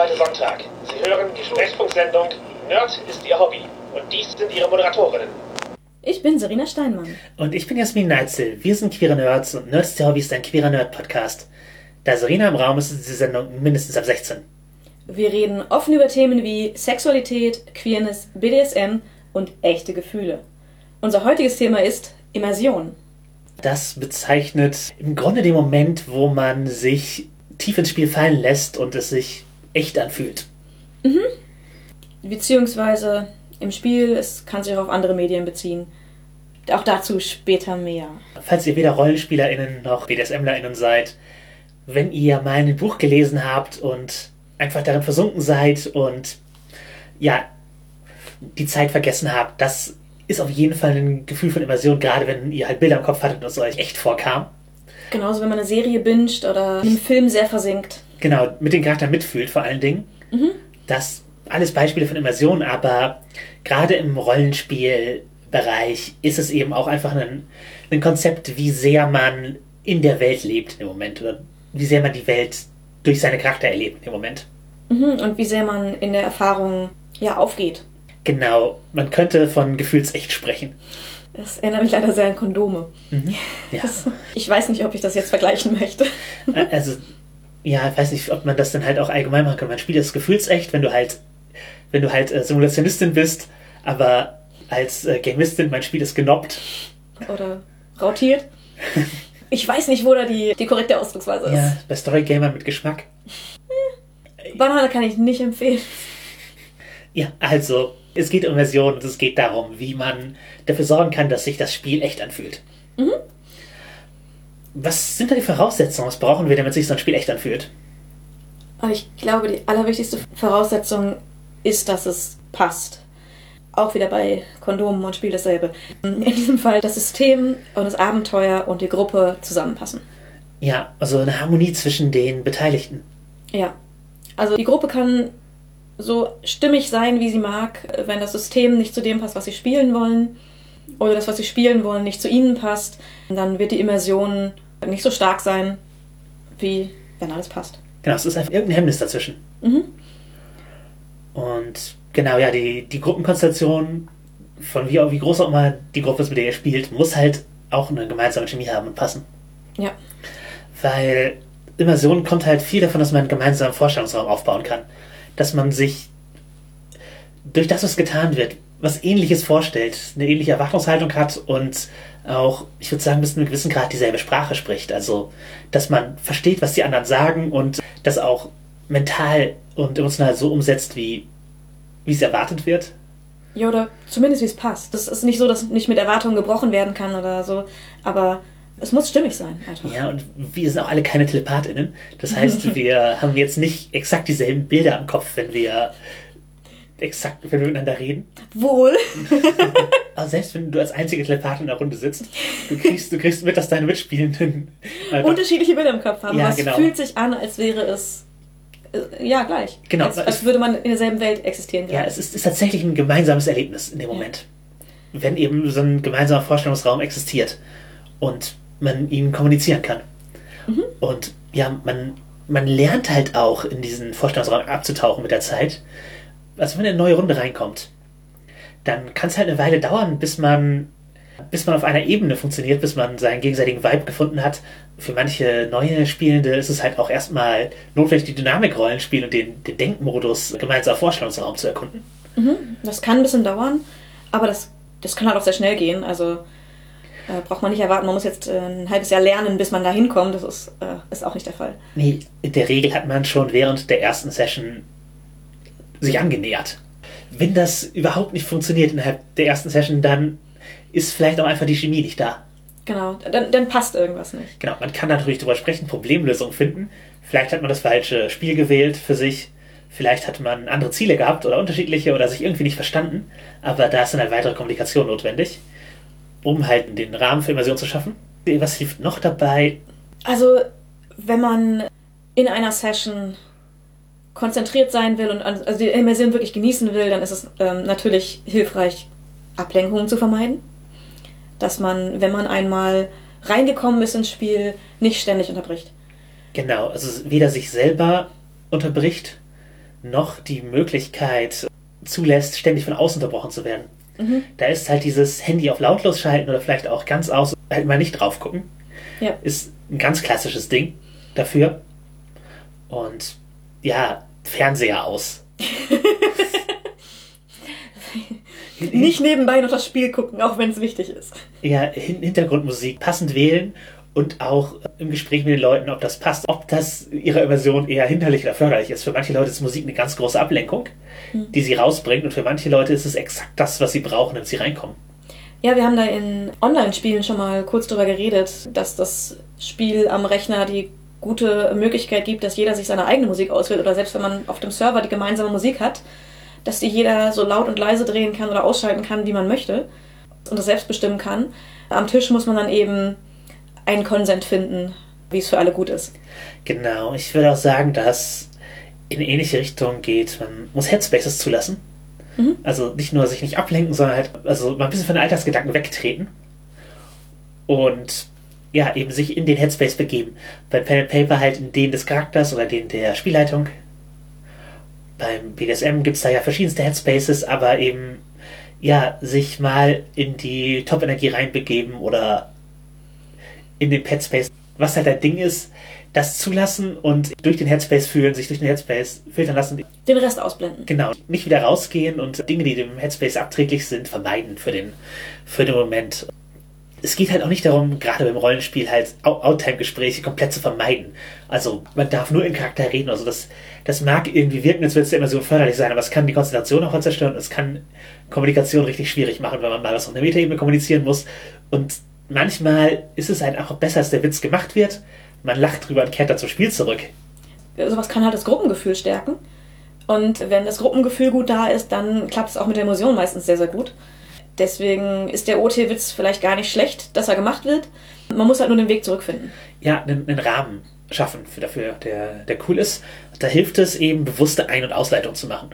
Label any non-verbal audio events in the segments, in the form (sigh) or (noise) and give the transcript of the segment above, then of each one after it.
zweite Sonntag. Sie hören die Sprechfunksendung Nerd ist Ihr Hobby. Und dies sind Ihre Moderatorinnen. Ich bin Serena Steinmann. Und ich bin Jasmin Neitzel. Wir sind queere Nerds und Nerds der Hobby ist ein queerer Nerd-Podcast. Da Serena im Raum ist, ist die Sendung mindestens ab 16. Wir reden offen über Themen wie Sexualität, Queerness, BDSM und echte Gefühle. Unser heutiges Thema ist Immersion. Das bezeichnet im Grunde den Moment, wo man sich tief ins Spiel fallen lässt und es sich echt anfühlt. Beziehungsweise im Spiel, es kann sich auch auf andere Medien beziehen. Auch dazu später mehr. Falls ihr weder RollenspielerInnen noch BDSMlerInnen seid, wenn ihr mal ein Buch gelesen habt und einfach darin versunken seid und ja, die Zeit vergessen habt, das ist auf jeden Fall ein Gefühl von Immersion, gerade wenn ihr halt Bilder im Kopf hattet und es euch echt vorkam. Genauso, wenn man eine Serie binget oder einen Film sehr versinkt. Genau, mit den Charakteren mitfühlt vor allen Dingen. Das alles Beispiele von Immersion, aber gerade im Rollenspielbereich ist es eben auch einfach ein, ein Konzept, wie sehr man in der Welt lebt im Moment oder wie sehr man die Welt durch seine Charakter erlebt im Moment. Mhm, Und wie sehr man in der Erfahrung ja aufgeht. Genau, man könnte von Gefühlsecht sprechen. Das erinnert mich leider sehr an Kondome. (laughs) Ja. Das, ich weiß nicht, ob ich das jetzt vergleichen möchte. Äh, Also, ja, ich weiß nicht, ob man das dann halt auch allgemein machen kann. Man spielt das gefühlsecht, wenn du halt, wenn du halt äh, Simulationistin bist, aber als äh, Gamistin, mein Spiel ist genoppt. Oder rautiert. Ich weiß nicht, wo da die, die korrekte Ausdrucksweise ist. Ja, bei Storygamer mit Geschmack. Banane kann ich nicht empfehlen. Ja, also, es geht um Version und es geht darum, wie man dafür sorgen kann, dass sich das Spiel echt anfühlt. Was sind da die Voraussetzungen? Was brauchen wir, damit sich so ein Spiel echt anfühlt? Aber ich glaube, die allerwichtigste Voraussetzung ist, dass es passt. Auch wieder bei Kondomen und Spiel dasselbe. In diesem Fall das System und das Abenteuer und die Gruppe zusammenpassen. Ja, also eine Harmonie zwischen den Beteiligten. Ja. Also die Gruppe kann so stimmig sein, wie sie mag, wenn das System nicht zu dem passt, was sie spielen wollen, oder das, was sie spielen wollen, nicht zu ihnen passt, dann wird die Immersion nicht so stark sein, wie wenn alles passt. Genau, es ist einfach irgendein Hemmnis dazwischen. Mhm. Und genau, ja, die, die Gruppenkonstellation, von wie, wie groß auch immer die Gruppe ist, mit der ihr spielt, muss halt auch eine gemeinsame Chemie haben und passen. Ja. Weil Immersion kommt halt viel davon, dass man einen gemeinsamen Vorstellungsraum aufbauen kann. Dass man sich durch das, was getan wird, was ähnliches vorstellt, eine ähnliche Erwartungshaltung hat und auch, ich würde sagen, bis zu einem gewissen Grad dieselbe Sprache spricht. Also, dass man versteht, was die anderen sagen und das auch mental und emotional so umsetzt, wie, wie es erwartet wird. Ja, oder zumindest wie es passt. Das ist nicht so, dass nicht mit Erwartungen gebrochen werden kann oder so, aber es muss stimmig sein. Einfach. Ja, und wir sind auch alle keine TelepathInnen. Das heißt, (laughs) wir haben jetzt nicht exakt dieselben Bilder im Kopf, wenn wir exakt, wenn wir miteinander reden. Wohl. (laughs) Aber selbst wenn du als einzige Telepathin in der Runde sitzt, du kriegst, du kriegst mit, dass deine Mitspielenden (laughs) Unterschiedliche Bilder im Kopf haben, Ja, es genau. fühlt sich an, als wäre es äh, ja gleich. Genau, Als, als würde man in derselben Welt existieren. Ja, es ist, ist tatsächlich ein gemeinsames Erlebnis in dem Moment. Wenn eben so ein gemeinsamer Vorstellungsraum existiert und man ihn kommunizieren kann. Und ja, man, man lernt halt auch in diesen Vorstellungsraum abzutauchen mit der Zeit. Also wenn eine neue Runde reinkommt, dann kann es halt eine Weile dauern, bis man, bis man auf einer Ebene funktioniert, bis man seinen gegenseitigen Vibe gefunden hat. Für manche neue Spielende ist es halt auch erstmal notwendig, die Dynamikrollenspiel und den, den Denkmodus gemeinsam Vorstellungsraum zu erkunden. Das kann ein bisschen dauern, aber das, das kann halt auch sehr schnell gehen. Also äh, braucht man nicht erwarten, man muss jetzt äh, ein halbes Jahr lernen, bis man da hinkommt. Das ist, äh, ist auch nicht der Fall. Nee, in der Regel hat man schon während der ersten Session sich angenähert. Wenn das überhaupt nicht funktioniert innerhalb der ersten Session, dann ist vielleicht auch einfach die Chemie nicht da. Genau, dann, dann passt irgendwas nicht. Genau, man kann natürlich darüber sprechen, Problemlösungen finden. Vielleicht hat man das falsche Spiel gewählt für sich. Vielleicht hat man andere Ziele gehabt oder unterschiedliche oder sich irgendwie nicht verstanden. Aber da ist dann halt weitere Kommunikation notwendig, um halt den Rahmen für Immersion zu schaffen. Was hilft noch dabei? Also, wenn man in einer Session konzentriert sein will und also die Immersion wirklich genießen will, dann ist es ähm, natürlich hilfreich, Ablenkungen zu vermeiden. Dass man, wenn man einmal reingekommen ist ins Spiel, nicht ständig unterbricht. Genau, also weder sich selber unterbricht, noch die Möglichkeit zulässt, ständig von außen unterbrochen zu werden. Da ist halt dieses Handy auf lautlos schalten oder vielleicht auch ganz aus, halt mal nicht drauf gucken. Ja. Ist ein ganz klassisches Ding dafür. Und ja, Fernseher aus. (laughs) Nicht nebenbei noch das Spiel gucken, auch wenn es wichtig ist. Ja, Hin Hintergrundmusik passend wählen und auch im Gespräch mit den Leuten, ob das passt, ob das ihrer Immersion eher hinderlich oder förderlich ist. Für manche Leute ist Musik eine ganz große Ablenkung, die sie rausbringt und für manche Leute ist es exakt das, was sie brauchen, wenn sie reinkommen. Ja, wir haben da in Online-Spielen schon mal kurz drüber geredet, dass das Spiel am Rechner die gute Möglichkeit gibt, dass jeder sich seine eigene Musik auswählt oder selbst wenn man auf dem Server die gemeinsame Musik hat, dass die jeder so laut und leise drehen kann oder ausschalten kann, wie man möchte und das selbst bestimmen kann. Am Tisch muss man dann eben einen Konsent finden, wie es für alle gut ist. Genau, ich würde auch sagen, dass in ähnliche Richtung geht. Man muss Headspaces zulassen. Also nicht nur sich nicht ablenken, sondern halt also mal ein bisschen von den Alltagsgedanken wegtreten. Und ja, eben sich in den Headspace begeben. Bei Pen and Paper halt in den des Charakters oder den der Spielleitung. Beim BDSM gibt es da ja verschiedenste Headspaces, aber eben ja, sich mal in die Top-Energie reinbegeben oder in den Headspace. Was halt ein Ding ist, das zulassen und durch den Headspace fühlen, sich durch den Headspace filtern lassen. Den Rest ausblenden. Genau, nicht wieder rausgehen und Dinge, die dem Headspace abträglich sind, vermeiden für den, für den Moment. Es geht halt auch nicht darum, gerade beim Rollenspiel halt Out- Outtime-Gespräche komplett zu vermeiden. Also man darf nur in Charakter reden. Also das, das mag irgendwie wirken, als würde es der Immersion förderlich sein, aber es kann die Konzentration auch zerstören. Es kann Kommunikation richtig schwierig machen, wenn man mal was auf der Metaebene kommunizieren muss. Und manchmal ist es halt auch besser, dass der Witz gemacht wird. Man lacht drüber und kehrt dann zum Spiel zurück. Sowas kann halt das Gruppengefühl stärken. Und wenn das Gruppengefühl gut da ist, dann klappt es auch mit der Emotion meistens sehr, sehr gut. Deswegen ist der OT-Witz vielleicht gar nicht schlecht, dass er gemacht wird. Man muss halt nur den Weg zurückfinden. ja, einen, einen Rahmen schaffen für dafür, der, der cool ist. Da hilft es eben, bewusste Ein- und Ausleitung zu machen.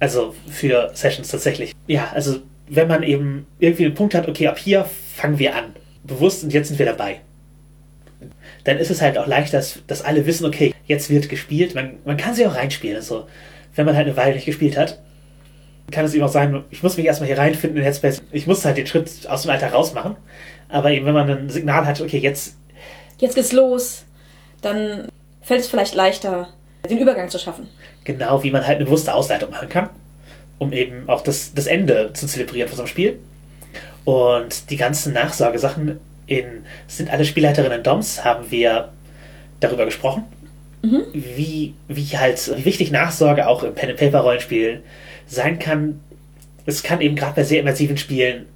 Also für Sessions tatsächlich. Ja, also wenn man eben irgendwie einen Punkt hat, okay, ab hier fangen wir an. Bewusst und jetzt sind wir dabei. Dann ist es halt auch leicht, dass, dass alle wissen, okay, jetzt wird gespielt. Man, man kann sie auch reinspielen. Also, wenn man halt eine Weile nicht gespielt hat, kann es eben auch sein, ich muss mich erstmal hier reinfinden in Headspace. Ich muss halt den Schritt aus dem Alter rausmachen. Aber eben, wenn man ein Signal hat, okay, jetzt Jetzt geht's los. Dann fällt es vielleicht leichter, den Übergang zu schaffen. genau wie man halt eine bewusste Ausleitung machen kann, um eben auch das, das Ende zu zelebrieren von so einem Spiel. Und die ganzen Nachsorgesachen in sind alle Spielleiterinnen Doms, haben wir darüber gesprochen, wie, wie halt, wie wichtig Nachsorge auch im Pen-and-Paper-Rollenspiel sein kann. Es kann eben gerade bei sehr immersiven Spielen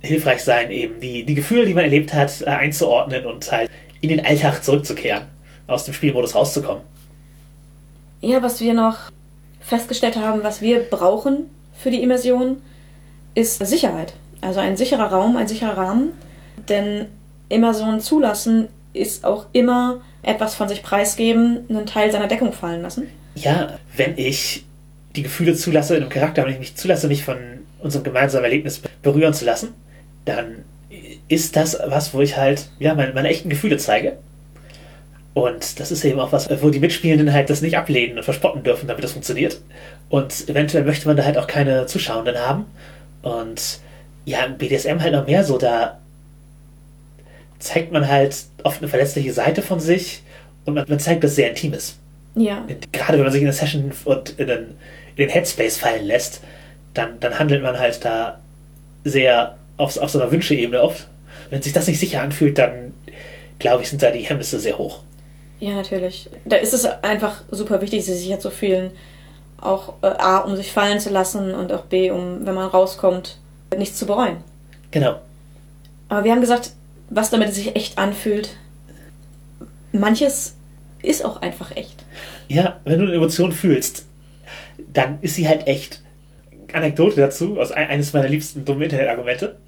hilfreich sein, eben die, die Gefühle, die man erlebt hat, äh, einzuordnen und halt in den Alltag zurückzukehren, aus dem Spielmodus rauszukommen. Ja, was wir noch festgestellt haben, was wir brauchen für die Immersion, ist Sicherheit. Also ein sicherer Raum, ein sicherer Rahmen. Denn Immersion zulassen ist auch immer etwas von sich preisgeben, einen Teil seiner Deckung fallen lassen. Ja, wenn ich die Gefühle zulasse in einem Charakter, wenn ich mich zulasse, mich von unserem gemeinsamen Erlebnis berühren zu lassen, dann ist das was, wo ich halt ja meine, meine echten Gefühle zeige. Und das ist eben auch was, wo die Mitspielenden halt das nicht ablehnen und verspotten dürfen, damit das funktioniert. Und eventuell möchte man da halt auch keine Zuschauenden haben. Und ja, im BDSM halt noch mehr so, da zeigt man halt oft eine verletzliche Seite von sich und man, man zeigt das sehr Intimes Ja. gerade wenn man sich in der Session und in den, den Headspace fallen lässt, dann, dann handelt man halt da sehr auf, auf so einer Wünscheebene oft. Wenn sich das nicht sicher anfühlt, dann glaube ich, sind da die Hemmnisse sehr hoch. Ja, natürlich. Da ist es einfach super wichtig, sich sicher zu fühlen. Auch äh, A, um sich fallen zu lassen und auch B, um, wenn man rauskommt, nichts zu bereuen. Genau. Aber wir haben gesagt, was damit sich echt anfühlt. Manches ist auch einfach echt. Ja, wenn du eine Emotion fühlst, dann ist sie halt echt. Anekdote dazu, aus ein, eines meiner liebsten dummen Internetargumente.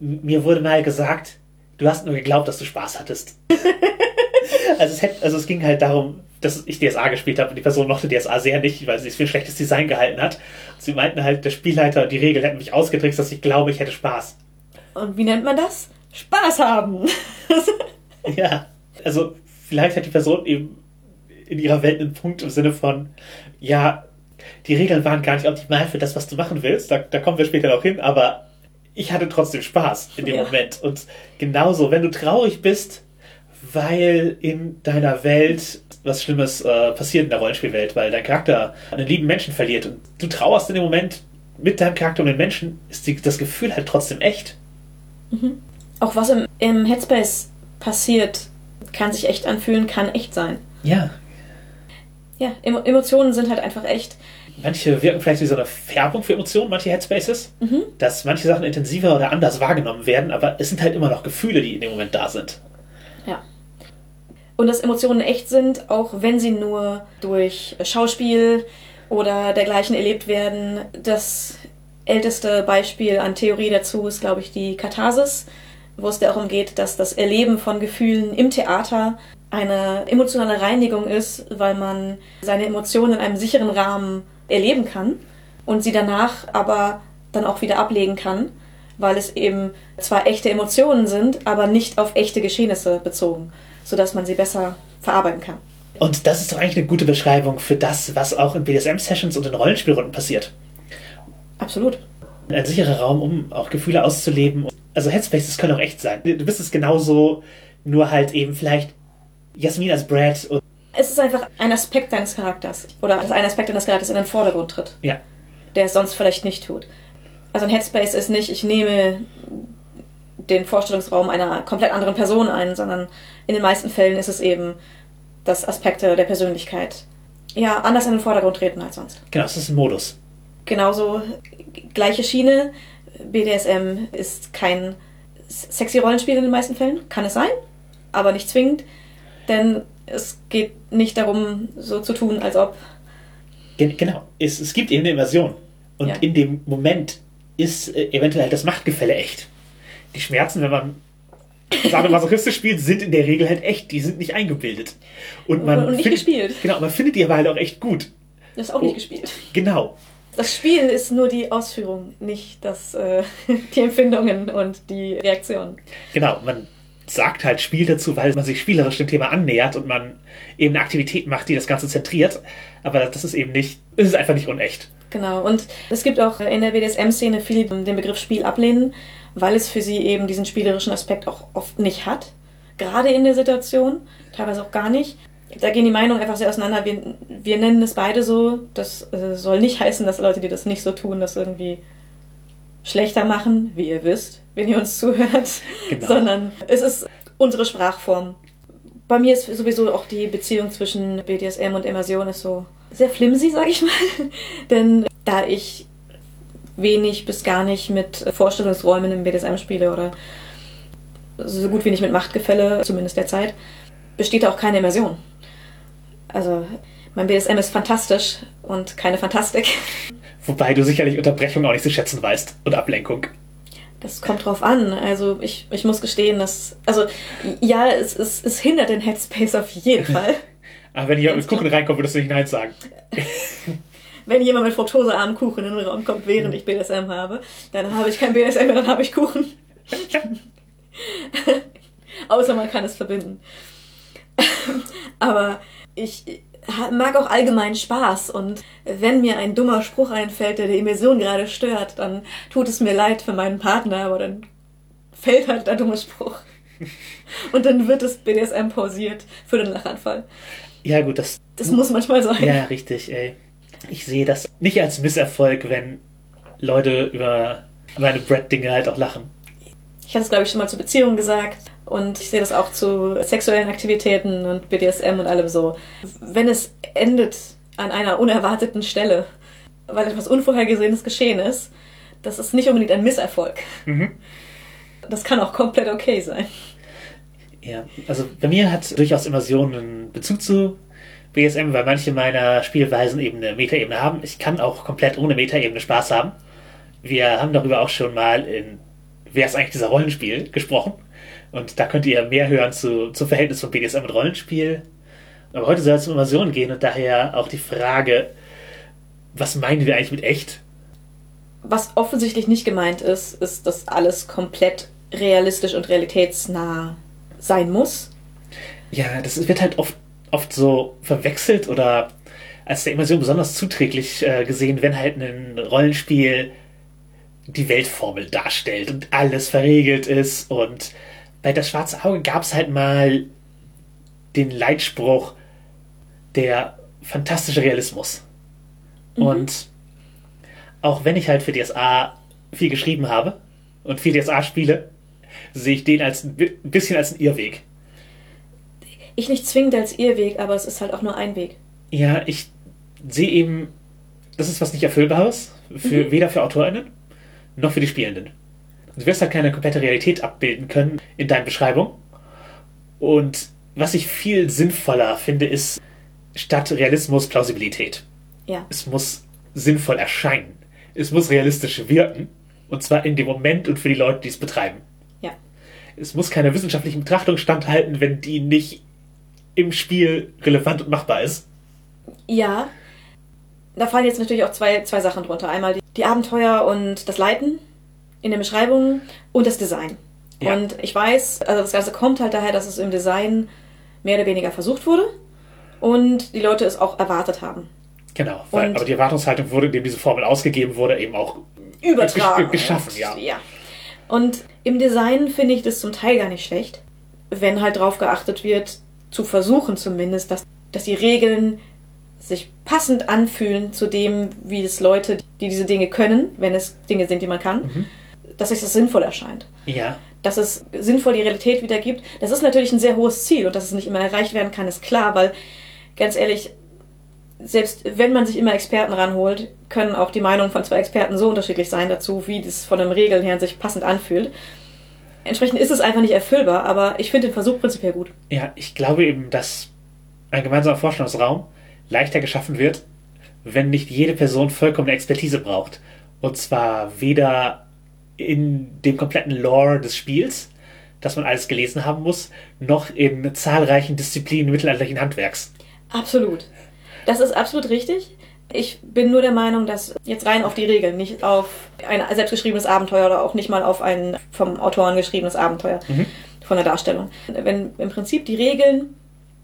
Mir wurde mal gesagt, du hast nur geglaubt, dass du Spaß hattest. (laughs) also, es hätte, also es ging halt darum, dass ich DSA gespielt habe und die Person mochte DSA sehr nicht, weil sie es für ein schlechtes Design gehalten hat. Und sie meinten halt, der Spielleiter und die Regeln hätten mich ausgetrickst, dass ich glaube, ich hätte Spaß. Und wie nennt man das? Spaß haben. (laughs) Ja, also vielleicht hat die Person eben in ihrer Welt einen Punkt im Sinne von, ja, die Regeln waren gar nicht optimal für das, was du machen willst. Da, da kommen wir später noch hin, aber ich hatte trotzdem Spaß in dem Ja. Moment. Und genauso, wenn du traurig bist, weil in deiner Welt was Schlimmes äh, passiert in der Rollenspielwelt, weil dein Charakter einen lieben Menschen verliert und du trauerst in dem Moment mit deinem Charakter um den Menschen, ist die, das Gefühl halt trotzdem echt. Auch was im, im Headspace passiert, kann sich echt anfühlen, kann echt sein. Ja. Ja, Emo Emotionen sind halt einfach echt. Manche wirken vielleicht wie so eine Färbung für Emotionen, manche Headspaces, dass manche Sachen intensiver oder anders wahrgenommen werden, aber es sind halt immer noch Gefühle, die in dem Moment da sind. Ja. Und dass Emotionen echt sind, auch wenn sie nur durch Schauspiel oder dergleichen erlebt werden. Das älteste Beispiel an Theorie dazu ist, glaube ich, die Katharsis, wo es darum geht, dass das Erleben von Gefühlen im Theater eine emotionale Reinigung ist, weil man seine Emotionen in einem sicheren Rahmen erleben kann und sie danach aber dann auch wieder ablegen kann, weil es eben zwar echte Emotionen sind, aber nicht auf echte Geschehnisse bezogen, sodass man sie besser verarbeiten kann. Und das ist doch eigentlich eine gute Beschreibung für das, was auch in BDSM-Sessions und in Rollenspielrunden passiert. Absolut. Ein sicherer Raum, um auch Gefühle auszuleben. Also Headspaces können auch echt sein. Du bist es genauso, nur halt eben vielleicht Jasmin als Brad und Es ist einfach ein Aspekt deines Charakters oder dass ein Aspekt deines Charakters in den Vordergrund tritt, ja. der es sonst vielleicht nicht tut. Also ein Headspace ist nicht, ich nehme den Vorstellungsraum einer komplett anderen Person ein, sondern in den meisten Fällen ist es eben, dass Aspekte der Persönlichkeit ja anders in den Vordergrund treten als sonst. Genau, es ist ein Modus. Genauso gleiche Schiene. BDSM ist kein sexy Rollenspiel in den meisten Fällen. Kann es sein, aber nicht zwingend. Denn es geht nicht darum, so zu tun, als ob. Gen genau. Es, es gibt eben eine Immersion. Und Ja. in dem Moment ist äh, eventuell das Machtgefälle echt. Die Schmerzen, wenn man sadomasochistisch spielt, sind in der Regel halt echt. Die sind nicht eingebildet. Und man Und nicht findet, gespielt. Genau, man findet die aber halt auch echt gut. Das ist auch nicht Oh. gespielt. Genau. Das Spiel ist nur die Ausführung, nicht das, äh, (laughs) die Empfindungen und die Reaktionen. Genau, man sagt halt Spiel dazu, weil man sich spielerisch dem Thema annähert und man eben eine Aktivität macht, die das Ganze zentriert. Aber das ist eben nicht, es ist einfach nicht unecht. Genau. Und es gibt auch in der BDSM-Szene viele, die den Begriff Spiel ablehnen, weil es für sie eben diesen spielerischen Aspekt auch oft nicht hat. Gerade in der Situation, teilweise auch gar nicht. Da gehen die Meinungen einfach sehr auseinander. Wir, wir nennen es beide so. Das äh, soll nicht heißen, dass Leute, die das nicht so tun, das irgendwie schlechter machen, wie ihr wisst, wenn ihr uns zuhört. Genau. Sondern es ist unsere Sprachform. Bei mir ist sowieso auch die Beziehung zwischen BDSM und Immersion ist so sehr flimsy, sag ich mal. (laughs) Denn da ich wenig bis gar nicht mit Vorstellungsräumen im BDSM spiele oder so gut wie nicht mit Machtgefälle, zumindest derzeit, besteht da auch keine Immersion. Also mein BDSM ist fantastisch und keine Fantastik. Wobei du sicherlich Unterbrechung auch nicht zu schätzen weißt und Ablenkung. Das kommt drauf an. Also ich, ich muss gestehen, dass. Also ja, es, es, es hindert den Headspace auf jeden (laughs) Fall. Aber wenn jemand mit Kuchen reinkommt, würdest du nicht Nein sagen. (laughs) Wenn jemand mit fruktosearmem Kuchen in den Raum kommt, während ich BDSM habe, dann habe ich kein BDSM mehr, dann habe ich Kuchen. (laughs) Außer man kann es verbinden. Aber ich mag auch allgemein Spaß und wenn mir ein dummer Spruch einfällt, der die Immersion gerade stört, dann tut es mir leid für meinen Partner, aber dann fällt halt der dumme Spruch. (laughs) Und dann wird das BDSM pausiert für den Lachanfall. Ja, gut, das. Das muss manchmal sein. Ja, richtig, ey. Ich sehe das nicht als Misserfolg, wenn Leute über meine Brett-Dinge halt auch lachen. Ich hatte es, glaube ich, schon mal zu Beziehungen gesagt. Und ich sehe das auch zu sexuellen Aktivitäten und BDSM und allem so. Wenn es endet an einer unerwarteten Stelle, weil etwas Unvorhergesehenes geschehen ist, das ist nicht unbedingt ein Misserfolg. Mhm. Das kann auch komplett okay sein. Ja, also bei mir hat durchaus Immersion einen Bezug zu BSM, weil manche meiner Spielweisen eben eine Metaebene haben. Ich kann auch komplett ohne Metaebene Spaß haben. Wir haben darüber auch schon mal in Wer ist eigentlich dieser Rollenspiel gesprochen. Und da könnt ihr mehr hören zu, zum Verhältnis von BDSM und Rollenspiel. Aber heute soll es um Immersion gehen und daher auch die Frage, was meinen wir eigentlich mit echt? Was offensichtlich nicht gemeint ist, ist, dass alles komplett realistisch und realitätsnah sein muss. Ja, das wird halt oft oft so verwechselt oder als der Immersion besonders zuträglich äh, gesehen, wenn halt ein Rollenspiel die Weltformel darstellt und alles verregelt ist. Und bei Das Schwarze Auge gab es halt mal den Leitspruch der fantastische Realismus. Mhm. Und auch wenn ich halt für DSA viel geschrieben habe und viel DSA spiele, sehe ich den als ein bisschen als einen Irrweg. Ich nicht zwingend als Irrweg, aber es ist halt auch nur ein Weg. Ja, ich sehe eben, das ist was nicht Erfüllbares, für, mhm. weder für AutorInnen noch für die Spielenden. Du wirst halt keine komplette Realität abbilden können in deinen Beschreibungen. Und was ich viel sinnvoller finde, ist statt Realismus Plausibilität. Ja. Es muss sinnvoll erscheinen. Es muss realistisch wirken. Und zwar in dem Moment und für die Leute, die es betreiben. Ja. Es muss keiner wissenschaftlichen Betrachtung standhalten, wenn die nicht im Spiel relevant und machbar ist. Ja. Da fallen jetzt natürlich auch zwei, zwei Sachen drunter. Einmal die, die Abenteuer und das Leiten in den Beschreibungen und das Design. Ja. Und ich weiß, also das Ganze kommt halt daher, dass es im Design mehr oder weniger versucht wurde und die Leute es auch erwartet haben. Genau, weil, aber die Erwartungshaltung wurde, indem diese Formel ausgegeben wurde, eben auch übertragen. geschaffen, ja. ja. Und im Design finde ich das zum Teil gar nicht schlecht, wenn halt darauf geachtet wird, zu versuchen zumindest, dass, dass die Regeln sich passend anfühlen zu dem, wie es Leute, die diese Dinge können, wenn es Dinge sind, die man kann, mhm. Dass sich das sinnvoll erscheint. Ja. Dass es sinnvoll die Realität wiedergibt. Das ist natürlich ein sehr hohes Ziel und dass es nicht immer erreicht werden kann, ist klar, weil ganz ehrlich, selbst wenn man sich immer Experten ranholt, können auch die Meinungen von zwei Experten so unterschiedlich sein dazu, wie das von den Regeln her sich passend anfühlt. Entsprechend ist es einfach nicht erfüllbar, aber ich finde den Versuch prinzipiell gut. Ja, ich glaube eben, dass ein gemeinsamer Vorstellungsraum leichter geschaffen wird, wenn nicht jede Person vollkommene Expertise braucht. Und zwar weder in dem kompletten Lore des Spiels, das man alles gelesen haben muss, noch in zahlreichen Disziplinen mittelalterlichen Handwerks. Absolut. Das ist absolut richtig. Ich bin nur der Meinung, dass jetzt rein auf die Regeln, nicht auf ein selbstgeschriebenes Abenteuer oder auch nicht mal auf ein vom Autoren geschriebenes Abenteuer mhm. von der Darstellung. Wenn im Prinzip die Regeln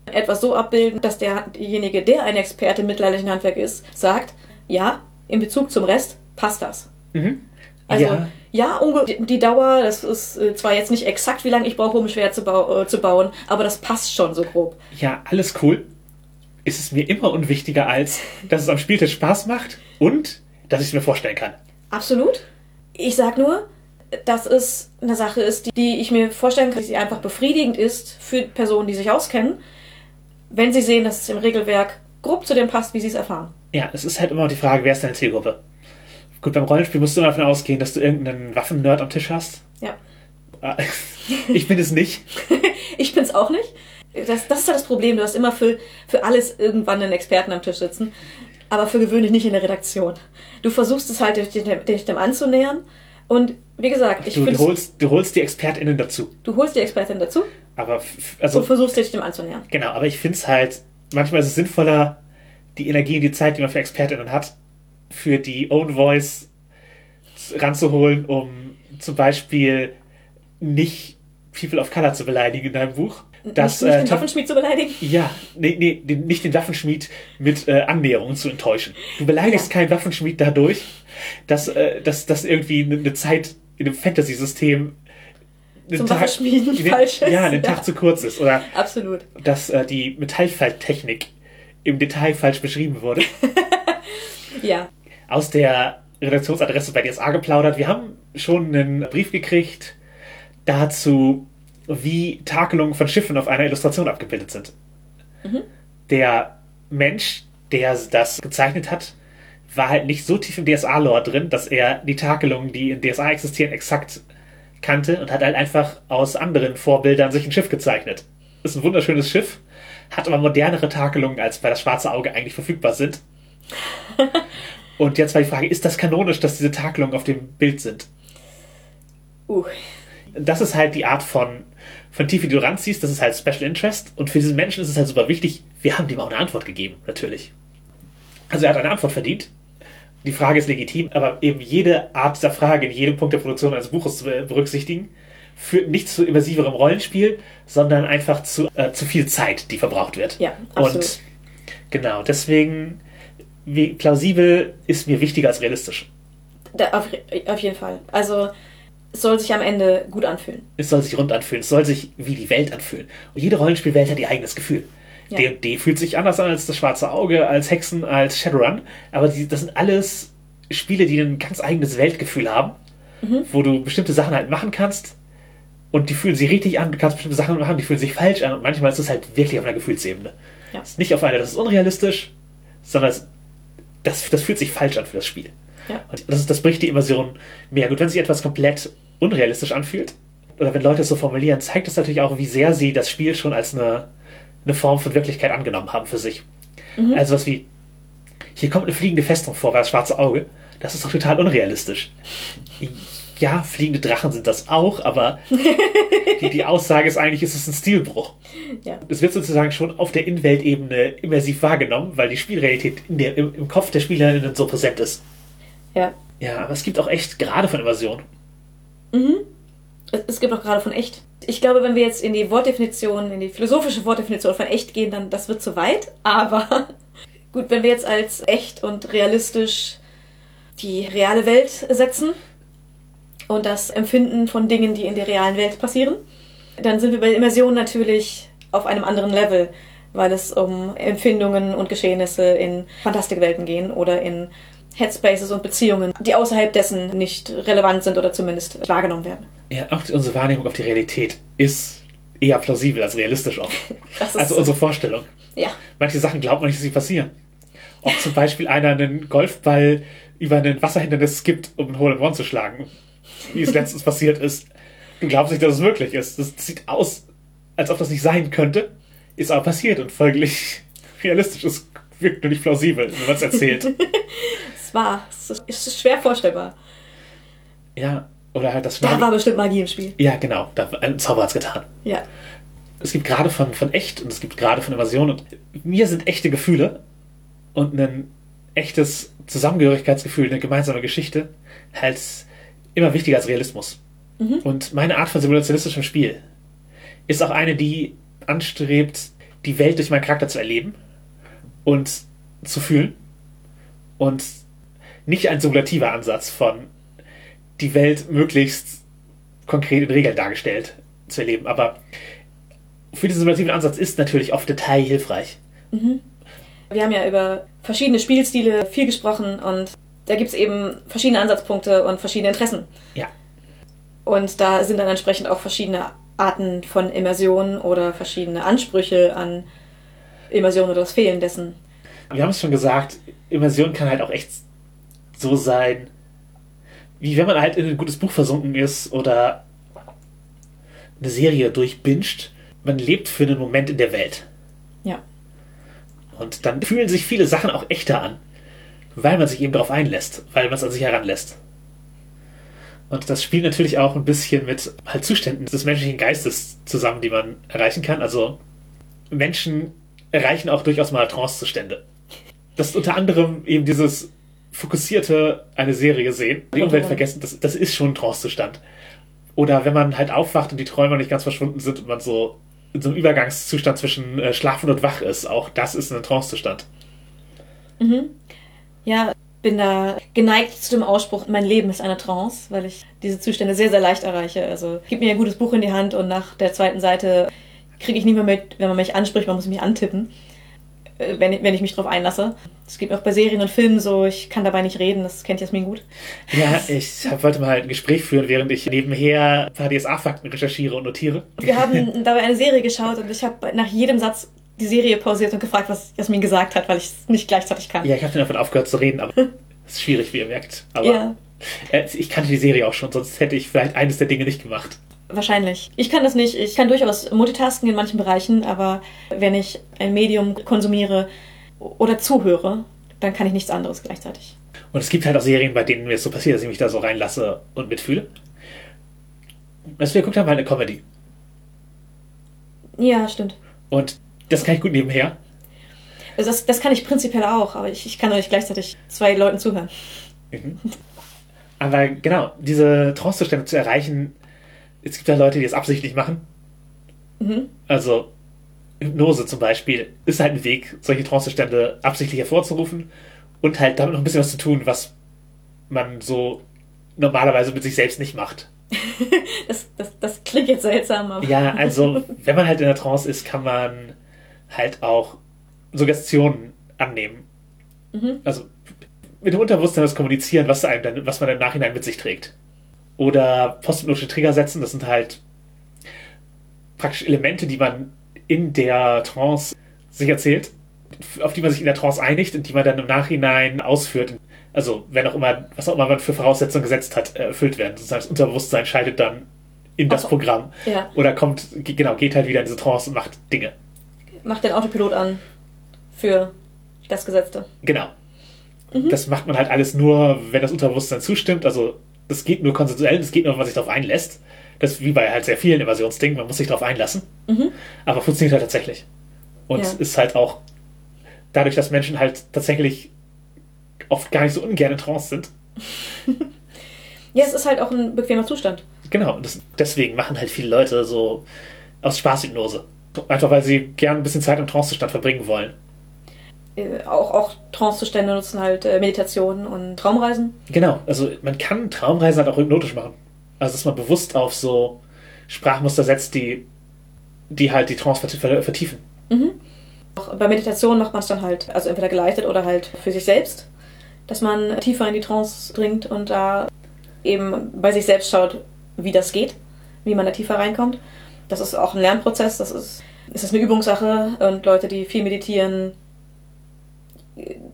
etwas so abbilden, dass derjenige, der ein Experte im mittelalterlichen Handwerk ist, sagt, ja, in Bezug zum Rest passt das. Mhm. Also ja, ja die Dauer, das ist äh, zwar jetzt nicht exakt, wie lange ich brauche, um ein Schwert zu, bau äh, zu bauen, aber das passt schon so grob. Ja, alles cool ist es mir immer unwichtiger, als dass es am Spieltisch Spaß macht und dass ich es mir vorstellen kann. Absolut. Ich sag nur, dass es eine Sache ist, die ich mir vorstellen kann, dass sie einfach befriedigend ist für Personen, die sich auskennen, wenn sie sehen, dass es im Regelwerk grob zu dem passt, wie sie es erfahren. Ja, es ist halt immer die Frage, wer ist deine Zielgruppe? Gut, beim Rollenspiel musst du immer davon ausgehen, dass du irgendeinen Waffennerd am Tisch hast. Ja. Ah, ich bin es nicht. (laughs) ich bin es auch nicht. Das, das ist ja das Problem. Du hast immer für, für alles irgendwann einen Experten am Tisch sitzen, aber für gewöhnlich nicht in der Redaktion. Du versuchst es halt, dich, dich dem anzunähern. Und wie gesagt, ich du, du holst, du holst die ExpertInnen dazu. Du holst die ExpertInnen dazu. Aber also, und versuchst dich dem anzunähern. Genau, aber ich finde es halt, manchmal ist es sinnvoller, die Energie und die Zeit, die man für ExpertInnen hat, für die Own Voice ranzuholen, um zum Beispiel nicht People of Color zu beleidigen in deinem Buch, dass, nicht, nicht den äh, Waffenschmied zu beleidigen? Ja, nee, nee, den, nicht den Waffenschmied mit äh, Annäherungen zu enttäuschen. Du beleidigst ja. keinen Waffenschmied dadurch, dass, äh, dass, dass irgendwie eine Zeit in einem Fantasy-System zum Tag, Waffenschmieden falsch ist. Ja, ein Tag zu kurz ist. Oder Absolut. dass äh, die Metallfalttechnik im Detail falsch beschrieben wurde. (laughs) ja. Aus der Redaktionsadresse bei DSA geplaudert. Wir haben schon einen Brief gekriegt dazu, wie Takelungen von Schiffen auf einer Illustration abgebildet sind. Mhm. Der Mensch, der das gezeichnet hat, war halt nicht so tief im DSA-Lore drin, dass er die Takelungen, die in DSA existieren, exakt kannte und hat halt einfach aus anderen Vorbildern sich ein Schiff gezeichnet. Ist ein wunderschönes Schiff, hat aber modernere Takelungen, als bei das Schwarze Auge eigentlich verfügbar sind. (laughs) und jetzt war die Frage, ist das kanonisch, dass diese Takelungen auf dem Bild sind? Uh. Das ist halt die Art von von Tiefe, die du ranziehst, das ist halt Special Interest. Und für diesen Menschen ist es halt super wichtig. Wir haben dem auch eine Antwort gegeben, natürlich. Also er hat eine Antwort verdient. Die Frage ist legitim, aber eben jede Art dieser Frage in jedem Punkt der Produktion eines Buches zu berücksichtigen, führt nicht zu immersiverem Rollenspiel, sondern einfach zu, äh, zu viel Zeit, die verbraucht wird. Ja, absolut. Und genau, deswegen plausibel ist mir wichtiger als realistisch. Da, auf, auf jeden Fall. Also es soll sich am Ende gut anfühlen. Es soll sich rund anfühlen, es soll sich wie die Welt anfühlen. Und jede Rollenspielwelt hat ihr eigenes Gefühl. Ja. D&D fühlt sich anders an als das Schwarze Auge, als Hexen, als Shadowrun. Aber die, das sind alles Spiele, die ein ganz eigenes Weltgefühl haben, wo du bestimmte Sachen halt machen kannst und die fühlen sich richtig an. Du kannst bestimmte Sachen machen, die fühlen sich falsch an und manchmal ist es halt wirklich auf einer Gefühlsebene. Ja. Es ist nicht auf einer, das ist unrealistisch, sondern es, das, das fühlt sich falsch an für das Spiel. Ja. Und das, das bricht die Immersion mehr. Gut, wenn sich etwas komplett unrealistisch anfühlt, oder wenn Leute es so formulieren, zeigt das natürlich auch, wie sehr sie das Spiel schon als eine, eine Form von Wirklichkeit angenommen haben für sich. Also was wie, hier kommt eine fliegende Festung vor, weil das schwarze Auge. Das ist doch total unrealistisch. Ja, fliegende Drachen sind das auch, aber (laughs) die, die Aussage ist eigentlich, es ist ein Stilbruch. Ja. Es wird sozusagen schon auf der Innenweltebene immersiv wahrgenommen, weil die Spielrealität in der, im, im Kopf der Spielerinnen so präsent ist. Ja. Ja, aber es gibt auch echt gerade von Immersion. Es, es gibt auch gerade von echt. Ich glaube, wenn wir jetzt in die Wortdefinition, in die philosophische Wortdefinition von echt gehen, dann das wird zu weit. Aber (laughs) gut, wenn wir jetzt als echt und realistisch die reale Welt setzen und das Empfinden von Dingen, die in der realen Welt passieren, dann sind wir bei Immersion natürlich auf einem anderen Level, weil es um Empfindungen und Geschehnisse in Fantastikwelten gehen oder in Headspaces und Beziehungen, die außerhalb dessen nicht relevant sind oder zumindest wahrgenommen werden. Ja, auch unsere Wahrnehmung auf die Realität ist eher plausibel als realistisch (laughs) ist Also unsere Vorstellung. ja. Manche Sachen glaubt man nicht, dass sie passieren. Ob zum Beispiel einer einen Golfball über ein Wasserhindernis skippt, um einen Hole in One zu schlagen. Wie es letztens passiert ist. Du glaubst nicht, dass es wirklich ist. Das sieht aus, als ob das nicht sein könnte. Ist aber passiert und folglich realistisch. Es wirkt nur nicht plausibel, wenn man es erzählt. (laughs) Es war, es ist- es schwer vorstellbar. ja, oder halt das Da war bestimmt Magie im Spiel. Ja, genau. Da, ein Zauber hat's getan. Ja. es gibt gerade von, von echt und es gibt gerade von Immersion und mir sind echte Gefühle und ein echtes Zusammengehörigkeitsgefühl, eine gemeinsame Geschichte halt immer wichtiger als Realismus. Und meine Art von simulationistischem Spiel ist auch eine, die anstrebt, die Welt durch meinen Charakter zu erleben und zu fühlen und nicht ein simulativer Ansatz von die Welt möglichst konkret in Regeln dargestellt zu erleben. Aber für diesen simulativen Ansatz ist natürlich oft Detail hilfreich. Wir haben ja über verschiedene Spielstile viel gesprochen und da gibt es eben verschiedene Ansatzpunkte und verschiedene Interessen. Ja. Und da sind dann entsprechend auch verschiedene Arten von Immersion oder verschiedene Ansprüche an Immersion oder das Fehlen dessen. Wir haben es schon gesagt, Immersion kann halt auch echt so sein, wie wenn man halt in ein gutes Buch versunken ist oder eine Serie durchbinscht. Man lebt für einen Moment in der Welt. Ja. Und dann fühlen sich viele Sachen auch echter an, weil man sich eben darauf einlässt, weil man es an sich heranlässt. Und das spielt natürlich auch ein bisschen mit halt Zuständen des menschlichen Geistes zusammen, die man erreichen kann. Also Menschen erreichen auch durchaus mal Trancezustände. Das ist unter anderem eben dieses fokussierte eine Serie sehen, die Umwelt vergessen, das, das ist schon ein Trancezustand. Oder wenn man halt aufwacht und die Träume nicht ganz verschwunden sind und man so in so einem Übergangszustand zwischen äh, Schlafen und Wach ist, auch das ist ein Trancezustand. Ja, bin da geneigt zu dem Ausspruch, mein Leben ist eine Trance, weil ich diese Zustände sehr, sehr leicht erreiche. Also gib mir ein gutes Buch in die Hand und nach der zweiten Seite kriege ich nicht mehr mit, wenn man mich anspricht, man muss mich antippen, äh, wenn ich, wenn ich mich drauf einlasse. Das geht mir auch bei Serien und Filmen so, ich kann dabei nicht reden, das kennt Jasmin gut. Ja, ich hab, wollte mal ein Gespräch führen, während ich nebenher ein paar DSA-Fakten recherchiere und notiere. Wir haben dabei eine Serie geschaut und ich habe nach jedem Satz die Serie pausiert und gefragt, was Jasmin gesagt hat, weil ich es nicht gleichzeitig kann. Ja, ich habe dann davon aufgehört zu reden, aber (laughs) es ist schwierig, wie ihr merkt. Aber Ja. äh, ich kannte die Serie auch schon, sonst hätte ich vielleicht eines der Dinge nicht gemacht. Wahrscheinlich. Ich kann das nicht. Ich kann durchaus multitasken in manchen Bereichen, aber wenn ich ein Medium konsumiere oder zuhöre, dann kann ich nichts anderes gleichzeitig. Und es gibt halt auch Serien, bei denen mir es so passiert, dass ich mich da so reinlasse und mitfühle. Was wir geguckt haben, war eine Comedy. Ja, stimmt. Und das kann ich gut nebenher. Also das, das kann ich prinzipiell auch, aber ich, ich kann doch nicht gleichzeitig zwei Leuten zuhören. Aber genau, diese Trancezustände zu erreichen, es gibt ja Leute, die es absichtlich machen. Mhm. Also Hypnose zum Beispiel ist halt ein Weg, solche Trancezustände absichtlich hervorzurufen und halt damit noch ein bisschen was zu tun, was man so normalerweise mit sich selbst nicht macht. (laughs) Das, das, das klingt jetzt seltsam, aber. Ja, also (laughs) wenn man halt in der Trance ist, kann man halt auch Suggestionen annehmen. Mhm. Also mit dem Unterbewusstsein das kommunizieren, was, einem dann, was man im Nachhinein mit sich trägt. Oder posthypnotische Trigger setzen, das sind halt praktisch Elemente, die man in der Trance sich erzählt, auf die man sich in der Trance einigt und die man dann im Nachhinein ausführt. Also, wenn auch immer, was auch immer man für Voraussetzungen gesetzt hat, erfüllt werden. Sozusagen das Unterbewusstsein schaltet dann in das Ach, Programm. Ja, Oder kommt, genau, geht halt wieder in diese Trance und macht Dinge. Macht den Autopilot an für das Gesetzte. Genau. Das macht man halt alles nur, wenn das Unterbewusstsein zustimmt. Also, das geht nur konsensuell, das geht nur, wenn man sich darauf einlässt. Das ist wie bei halt sehr vielen Invasionsdingen, man muss sich darauf einlassen. Mhm. Aber funktioniert halt tatsächlich. Und Ja. ist halt auch dadurch, dass Menschen halt tatsächlich oft gar nicht so ungern in Trance sind. (laughs) Ja, es ist halt auch ein bequemer Zustand. Genau, und das, deswegen machen halt viele Leute so aus Spaßhypnose. Einfach weil sie gern ein bisschen Zeit im Trancezustand verbringen wollen. Äh, auch, auch Trancezustände nutzen halt äh, Meditationen und Traumreisen. Genau, also man kann Traumreisen halt auch hypnotisch machen. Also dass man bewusst auf so Sprachmuster setzt, die, die halt die Trance vert- vertiefen. Auch bei Meditation macht man es dann halt, also entweder geleitet oder halt für sich selbst, dass man tiefer in die Trance dringt und da eben bei sich selbst schaut, wie das geht, wie man da tiefer reinkommt. Das ist auch ein Lernprozess, das ist, es ist eine Übungssache und Leute, die viel meditieren,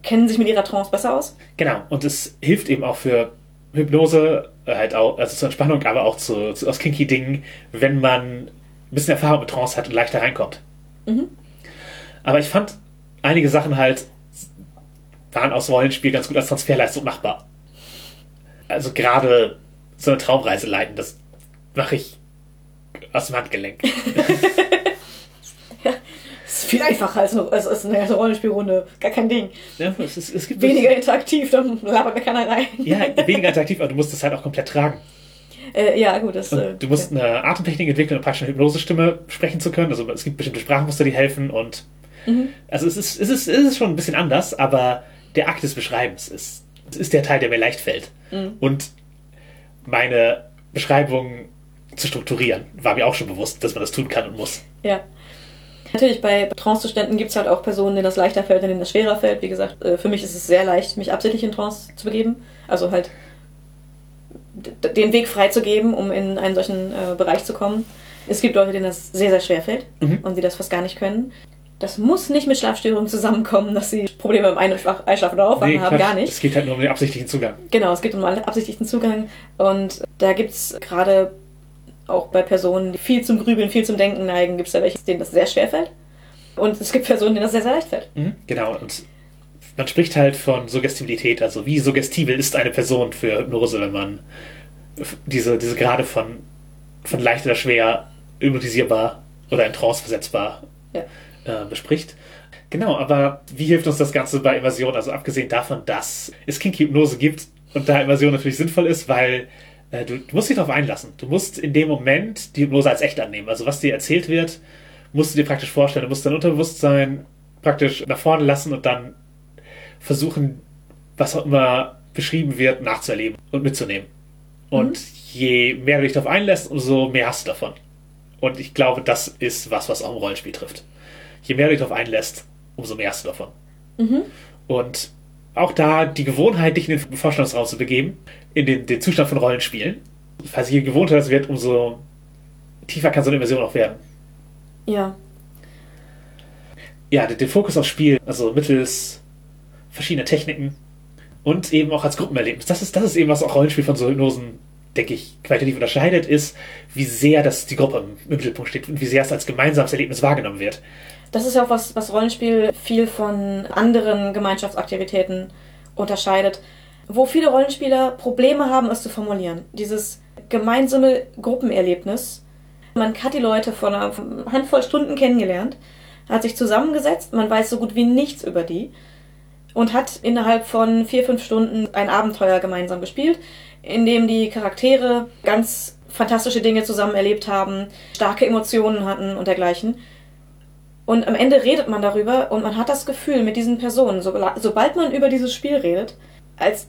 kennen sich mit ihrer Trance besser aus. Genau, und es hilft eben auch für Hypnose, äh, halt auch, also zur Entspannung, aber auch zu, zu aus kinky Dingen, wenn man ein bisschen Erfahrung mit Trance hat und leichter reinkommt. Mhm. Aber ich fand einige Sachen halt waren aus Rollenspiel ganz gut als Transferleistung machbar. Also gerade so eine Traumreise leiten, das mache ich aus dem Handgelenk. (laughs) (laughs) Es ist viel einfacher als, eine- als, als eine Rollenspielrunde. Gar kein Ding. Ja, es, ist, es Weniger interaktiv, dann labert mir keiner rein. Ja, (laughs) weniger attraktiv, aber du musst es halt auch komplett tragen. Äh, ja, gut. Das, äh, du musst eine Atemtechnik entwickeln, um praktisch eine Hypnosestimme sprechen zu können. Also es gibt bestimmte Sprachmuster, die helfen und Mhm. also es ist, es ist, es ist schon ein bisschen anders, aber der Akt des Beschreibens ist, ist der Teil, der mir leicht fällt. Mhm. Und meine Beschreibung zu strukturieren, war mir auch schon bewusst, dass man das tun kann und muss. Ja. Natürlich, bei Trancezuständen gibt es halt auch Personen, denen das leichter fällt, denen das schwerer fällt. Wie gesagt, äh, für mich ist es sehr leicht, mich absichtlich in Trance zu begeben. Also halt den Weg freizugeben, um in einen solchen äh, Bereich zu kommen. Es gibt Leute, denen das sehr, sehr schwer fällt Mhm. und die das fast gar nicht können. Das muss nicht mit Schlafstörungen zusammenkommen, dass sie Probleme beim Einschlafen oder Aufwachen haben, Quatsch. gar nicht. Es geht halt nur um den absichtlichen Zugang. Genau, es geht um einen absichtlichen Zugang. Und da gibt es gerade auch bei Personen, die viel zum Grübeln, viel zum Denken neigen, gibt es da welche, denen das sehr schwer fällt. Und es gibt Personen, denen das sehr, sehr leicht fällt. Mhm, Genau, und man spricht halt von Suggestibilität, also wie suggestibel ist eine Person für Hypnose, wenn man diese, diese Grade von, von leicht oder schwer hypnotisierbar oder in Trance versetzbar Ja. äh, bespricht. Genau, aber wie hilft uns das Ganze bei Immersion? Also abgesehen davon, dass es Kinky-Hypnose gibt und da Immersion natürlich sinnvoll ist, weil äh, du, du musst dich darauf einlassen. Du musst in dem Moment die Hypnose als echt annehmen. Also was dir erzählt wird, musst du dir praktisch vorstellen. Du musst dein Unterbewusstsein praktisch nach vorne lassen und dann versuchen, was auch immer beschrieben wird, nachzuerleben und mitzunehmen. Und je mehr du dich darauf einlässt, umso mehr hast du davon. Und ich glaube, das ist was, was auch im Rollenspiel trifft. Je mehr du dich darauf einlässt, umso mehr hast du davon. Und auch da die Gewohnheit, dich in den Vorstellungsraum zu begeben, in den, den Zustand von Rollenspielen. Falls je gewohnter das wird, umso tiefer kann so eine Immersion auch werden. Ja. Ja, den, den Fokus aufs Spiel, also mittels verschiedener Techniken und eben auch als Gruppenerlebnis. Das ist, das ist eben, was auch Rollenspiel von so Hypnosen, denke ich, qualitativ unterscheidet, ist, wie sehr das die Gruppe im, im Mittelpunkt steht und wie sehr es als gemeinsames Erlebnis wahrgenommen wird. Das ist ja auch was, was Rollenspiel viel von anderen Gemeinschaftsaktivitäten unterscheidet, wo viele Rollenspieler Probleme haben, es zu formulieren. Dieses gemeinsame Gruppenerlebnis. Man hat die Leute vor einer Handvoll Stunden kennengelernt, hat sich zusammengesetzt, man weiß so gut wie nichts über die und hat innerhalb von vier, fünf Stunden ein Abenteuer gemeinsam gespielt, in dem die Charaktere ganz fantastische Dinge zusammen erlebt haben, starke Emotionen hatten und dergleichen. Und am Ende redet man darüber und man hat das Gefühl mit diesen Personen, so, sobald man über dieses Spiel redet, als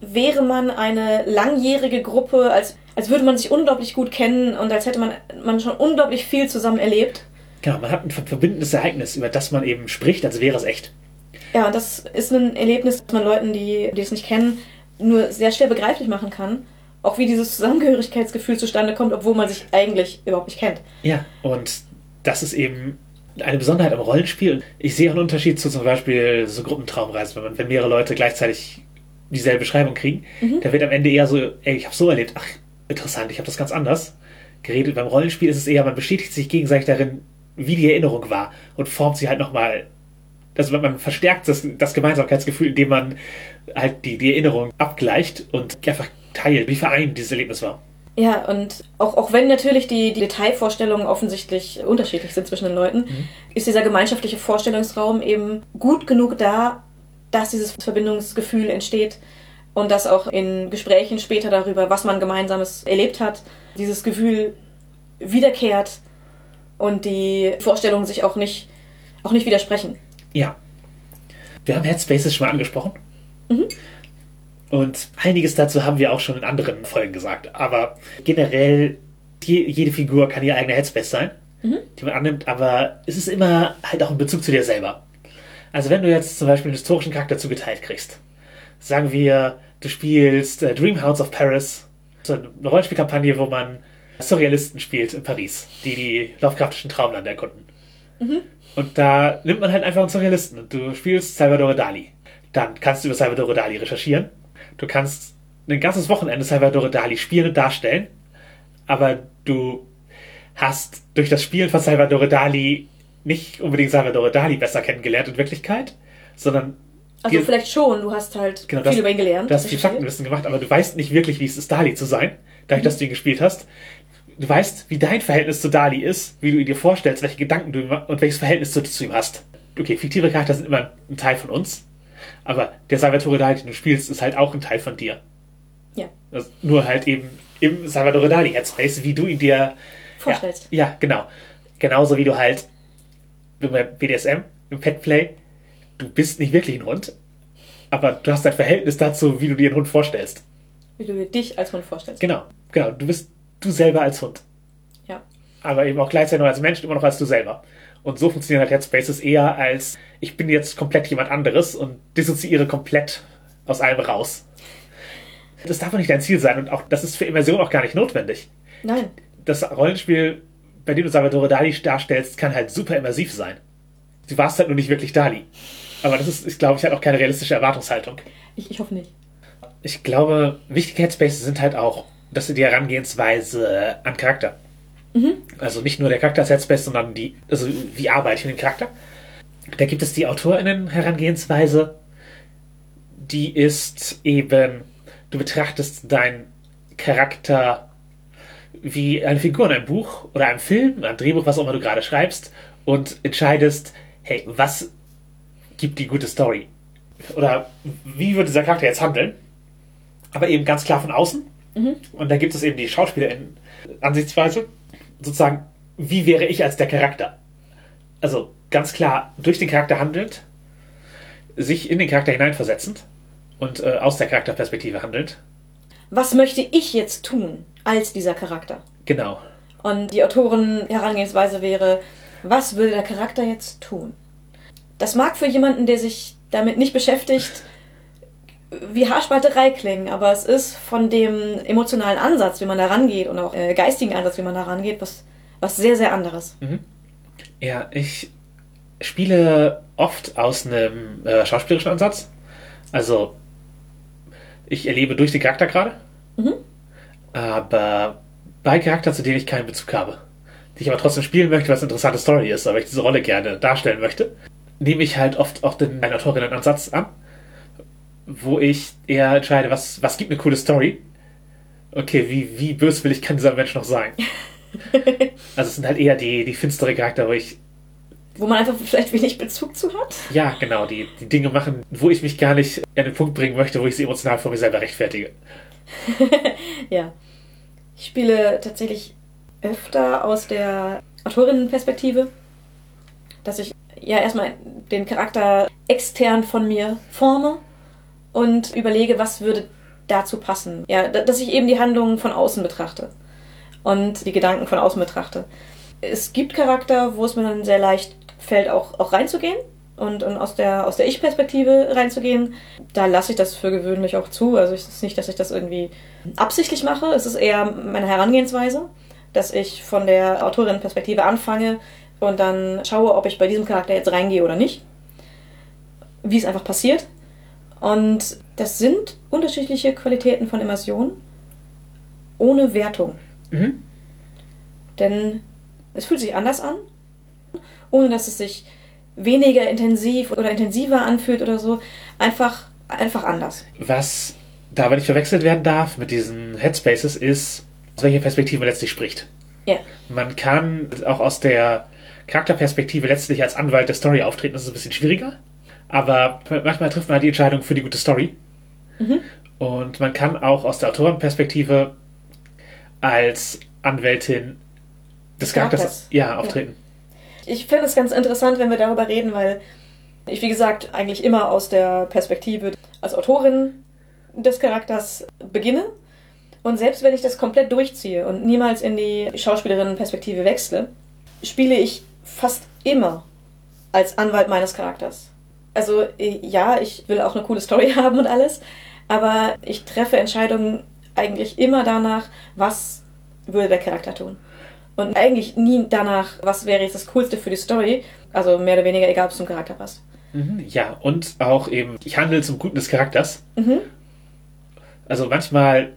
wäre man eine langjährige Gruppe, als, als würde man sich unglaublich gut kennen und als hätte man, man schon unglaublich viel zusammen erlebt. Genau, man hat ein verbindendes Ereignis, über das man eben spricht, als wäre es echt. Ja, und das ist ein Erlebnis, das man Leuten, die, die es nicht kennen, nur sehr schwer begreiflich machen kann. Auch wie dieses Zusammengehörigkeitsgefühl zustande kommt, obwohl man sich eigentlich überhaupt nicht kennt. Ja, und das ist eben eine Besonderheit am Rollenspiel. Ich sehe auch einen Unterschied zu zum Beispiel so Gruppentraumreisen, wenn, man, wenn mehrere Leute gleichzeitig dieselbe Beschreibung kriegen. Mhm. Da wird am Ende eher so, ey, ich habe so erlebt, ach, interessant, ich habe das ganz anders geredet. Beim Rollenspiel ist es eher, man bestätigt sich gegenseitig darin, wie die Erinnerung war und formt sie halt nochmal. Also man verstärkt das, das Gemeinsamkeitsgefühl, indem man halt die, die Erinnerung abgleicht und einfach teilt, wie vereint dieses Erlebnis war. Ja, und auch, auch wenn natürlich die, die Detailvorstellungen offensichtlich unterschiedlich sind zwischen den Leuten, mhm. ist dieser gemeinschaftliche Vorstellungsraum eben gut genug da, dass dieses Verbindungsgefühl entsteht und dass auch in Gesprächen später darüber, was man gemeinsames erlebt hat, dieses Gefühl wiederkehrt und die Vorstellungen sich auch nicht, auch nicht widersprechen. Ja. Wir haben Headspaces schon mal angesprochen. Mhm. Und einiges dazu haben wir auch schon in anderen Folgen gesagt. Aber generell, die, jede Figur kann ihr eigener Headspace sein, mhm. die man annimmt, aber es ist immer halt auch ein Bezug zu dir selber. Also wenn du jetzt zum Beispiel einen historischen Charakter zugeteilt kriegst, sagen wir, du spielst äh, Dreamhounds of Paris, so eine Rollenspielkampagne, wo man Surrealisten spielt in Paris, die die Lovecraftischen Traumlande erkunden. Mhm. Und da nimmt man halt einfach einen Surrealisten und du spielst Salvador Dali. Dann kannst du über Salvador Dali recherchieren. Du kannst ein ganzes Wochenende Salvador Dali spielen und darstellen, aber du hast durch das Spielen von Salvador Dali nicht unbedingt Salvador Dali besser kennengelernt in Wirklichkeit, sondern. Also vielleicht schon, du hast halt genau, viel das, über ihn gelernt. Du hast viel Faktenwissen gemacht, aber du weißt nicht wirklich, wie es ist, Dali zu sein, dadurch, mhm. dass du ihn gespielt hast. Du weißt, wie dein Verhältnis zu Dali ist, wie du ihn dir vorstellst, welche Gedanken du und welches Verhältnis du zu ihm hast. Okay, fiktive Charakter sind immer ein Teil von uns, aber der Salvatore Dali, den du spielst, ist halt auch ein Teil von dir. Ja. Also nur halt eben im Salvatore Dali Headspace, wie du ihn dir vorstellst. Ja, ja, genau. Genauso wie du halt beim BDSM, im Petplay, du bist nicht wirklich ein Hund, aber du hast ein Verhältnis dazu, wie du dir einen Hund vorstellst. Wie du dir dich als Hund vorstellst. Genau, genau. Du bist du selber als Hund. Ja. Aber eben auch gleichzeitig noch als Mensch, immer noch als du selber. Und so funktionieren halt Headspaces eher als, ich bin jetzt komplett jemand anderes und dissoziiere komplett aus allem raus. Das darf auch nicht dein Ziel sein und auch, das ist für Immersion auch gar nicht notwendig. Nein. Das Rollenspiel bei dem du Salvatore Dali darstellst, kann halt super immersiv sein. Du warst halt nur nicht wirklich Dali. Aber das ist, ist glaube ich, halt auch keine realistische Erwartungshaltung. Ich, ich hoffe nicht. Ich glaube, wichtige Headspaces sind halt auch, dass du die Herangehensweise an Charakter. Mhm. Also nicht nur der Charakter als Headspace, sondern die, also wie arbeite ich mit dem Charakter. Da gibt es die AutorInnen-Herangehensweise, die ist eben, du betrachtest deinen Charakter wie eine Figur in einem Buch oder einem Film, einem Drehbuch, was auch immer du gerade schreibst, und entscheidest, hey, was gibt die gute Story? Oder wie wird dieser Charakter jetzt handeln? Aber eben ganz klar von außen. Mhm. Und da gibt es eben die Schauspielerin-Ansichtsweise. Sozusagen, wie wäre ich als der Charakter? Also ganz klar durch den Charakter handelnd, sich in den Charakter hineinversetzend und äh, aus der Charakterperspektive handelnd. Was möchte ich jetzt tun? als dieser Charakter. Genau. Und die Autoren-Herangehensweise wäre, was will der Charakter jetzt tun? Das mag für jemanden, der sich damit nicht beschäftigt, wie Haarspalterei klingen, aber es ist von dem emotionalen Ansatz, wie man da rangeht und auch äh, geistigen Ansatz, wie man da rangeht, was, was sehr, sehr anderes. Mhm. Ja, ich spiele oft aus einem äh, schauspielerischen Ansatz. Also, ich erlebe durch den Charakter gerade. Mhm aber bei Charakteren, zu denen ich keinen Bezug habe, die ich aber trotzdem spielen möchte, weil es eine interessante Story ist, aber ich diese Rolle gerne darstellen möchte, nehme ich halt oft auch den Autorinnen-Ansatz an, wo ich eher entscheide, was, was gibt eine coole Story. Okay, wie, wie böswillig kann dieser Mensch noch sein? (laughs) also es sind halt eher die, die finstere Charakter, wo ich wo man einfach vielleicht wenig Bezug zu hat. Ja, genau, die, die Dinge machen, wo ich mich gar nicht an den Punkt bringen möchte, wo ich sie emotional vor mir selber rechtfertige. (laughs) ja. Ich spiele tatsächlich öfter aus der Autorinnenperspektive, dass ich ja erstmal den Charakter extern von mir forme und überlege, was würde dazu passen. Ja, dass ich eben die Handlungen von außen betrachte und die Gedanken von außen betrachte. Es gibt Charakter, wo es mir dann sehr leicht fällt, auch, auch reinzugehen und, und aus der, aus der Ich-Perspektive reinzugehen. Da lasse ich das für gewöhnlich auch zu. Also es ist nicht, dass ich das irgendwie absichtlich mache. Es ist eher meine Herangehensweise, dass ich von der Autorinnenperspektive anfange und dann schaue, ob ich bei diesem Charakter jetzt reingehe oder nicht. Wie es einfach passiert. Und das sind unterschiedliche Qualitäten von Immersion ohne Wertung. Mhm. Denn es fühlt sich anders an, ohne dass es sich weniger intensiv oder intensiver anfühlt oder so. Einfach, einfach anders. Was da aber nicht verwechselt werden darf mit diesen Headspaces ist, aus welcher Perspektive man letztlich spricht. Ja. Man kann auch aus der Charakterperspektive letztlich als Anwalt der Story auftreten, das ist ein bisschen schwieriger. Aber manchmal trifft man halt die Entscheidung für die gute Story. Mhm. Und man kann auch aus der Autorenperspektive als Anwältin des Charakters, ja, auftreten. Ich finde es ganz interessant, wenn wir darüber reden, weil ich, wie gesagt, eigentlich immer aus der Perspektive als Autorin des Charakters beginne. Und selbst wenn ich das komplett durchziehe und niemals in die Schauspielerinnenperspektive wechsle, spiele ich fast immer als Anwalt meines Charakters. Also äh, ja, ich will auch eine coole Story (laughs) haben und alles, aber ich treffe Entscheidungen eigentlich immer danach, was würde der Charakter tun. Und eigentlich nie danach, was wäre jetzt das Coolste für die Story. Also mehr oder weniger egal, ob es zum Charakter passt. Mhm, ja, und auch eben, ich handle zum Guten des Charakters. Mhm. Also manchmal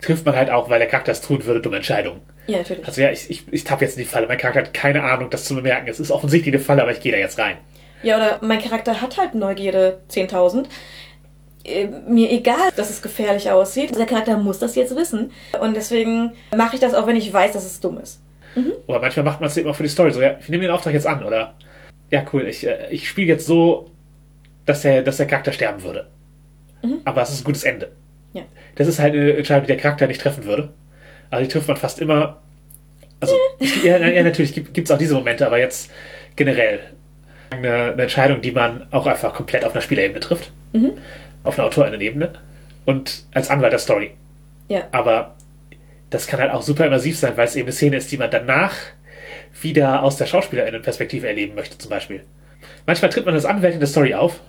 trifft man halt auch, weil der Charakter es tun würde, dumme Entscheidungen. Ja, natürlich. Also ja, ich, ich, ich tappe jetzt in die Falle. Mein Charakter hat keine Ahnung, das zu bemerken. Es ist offensichtlich eine Falle, aber ich gehe da jetzt rein. Ja, oder mein Charakter hat halt Neugierde 10.000. Äh, Mir egal, dass es gefährlich aussieht. Der Charakter muss das jetzt wissen. Und deswegen mache ich das auch, wenn ich weiß, dass es dumm ist. Oder manchmal macht man es eben auch für die Story. So, ja, ich nehme den Auftrag jetzt an, oder? Ja, cool. Ich, äh, ich spiele jetzt so, dass der, dass der Charakter sterben würde. Aber es ist ein gutes Ende. Ja. Das ist halt eine Entscheidung, die der Charakter nicht treffen würde. Also die trifft man fast immer. Also, ja, ja, natürlich gibt es auch diese Momente, aber jetzt generell eine, eine Entscheidung, die man auch einfach komplett auf einer Spielerebene trifft. Auf einer Autorinnenebene. Und als Anwalt der Story. Ja. Aber das kann halt auch super immersiv sein, weil es eben eine Szene ist, die man danach wieder aus der Schauspielerinnenperspektive erleben möchte, zum Beispiel. Manchmal tritt man als Anwältin der Story auf,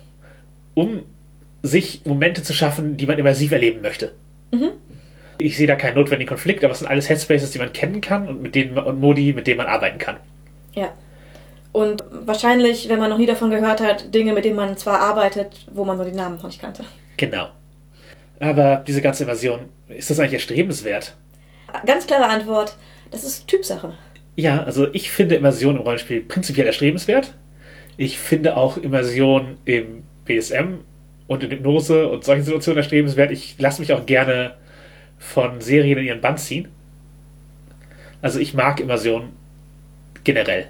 um sich Momente zu schaffen, die man immersiv erleben möchte. Ich sehe da keinen notwendigen Konflikt, aber es sind alles Headspaces, die man kennen kann und mit denen und Modi, mit denen man arbeiten kann. Ja. Und wahrscheinlich, wenn man noch nie davon gehört hat, Dinge, mit denen man zwar arbeitet, wo man nur die Namen noch nicht kannte. Genau. Aber diese ganze Immersion, ist das eigentlich erstrebenswert? Ganz klare Antwort, das ist Typsache. Ja, also ich finde Immersion im Rollenspiel prinzipiell erstrebenswert. Ich finde auch Immersion im BSM und in Hypnose und solchen Situationen erstrebenswert. Ich lasse mich auch gerne von Serien in ihren Band ziehen. Also ich mag Immersion generell.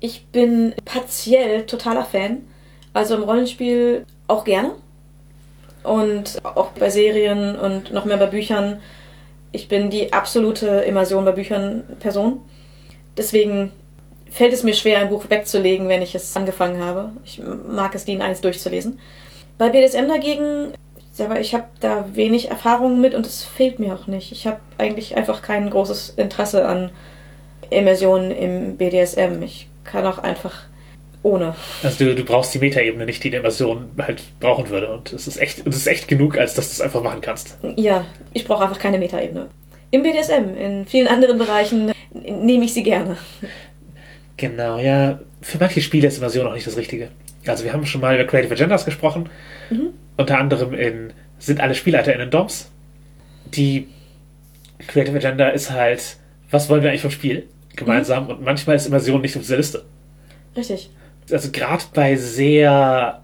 Ich bin partiell totaler Fan. Also im Rollenspiel auch gerne. Und auch bei Serien und noch mehr bei Büchern. Ich bin die absolute Immersion bei Büchern Person. Deswegen fällt es mir schwer, ein Buch wegzulegen, wenn ich es angefangen habe. Ich mag es, die in eins durchzulesen. Bei BDSM dagegen, aber ich habe da wenig Erfahrung mit und es fehlt mir auch nicht. Ich habe eigentlich einfach kein großes Interesse an Immersion im BDSM. Ich kann auch einfach ohne. Also du, du brauchst die Metaebene nicht, die eine Immersion halt brauchen würde. Und es ist echt, es ist echt genug, als dass du es einfach machen kannst. Ja, ich brauche einfach keine Metaebene. Im BDSM, in vielen anderen Bereichen nehme ich sie gerne. Genau, ja. Für manche Spiele ist Immersion auch nicht das Richtige. Also wir haben schon mal über Creative Agendas gesprochen. Unter anderem in Sind alle SpielleiterInnen DOMs? Die Creative Agenda ist halt, was wollen wir eigentlich vom Spiel gemeinsam? Und manchmal ist Immersion nicht auf dieser Liste. Richtig. Also gerade bei sehr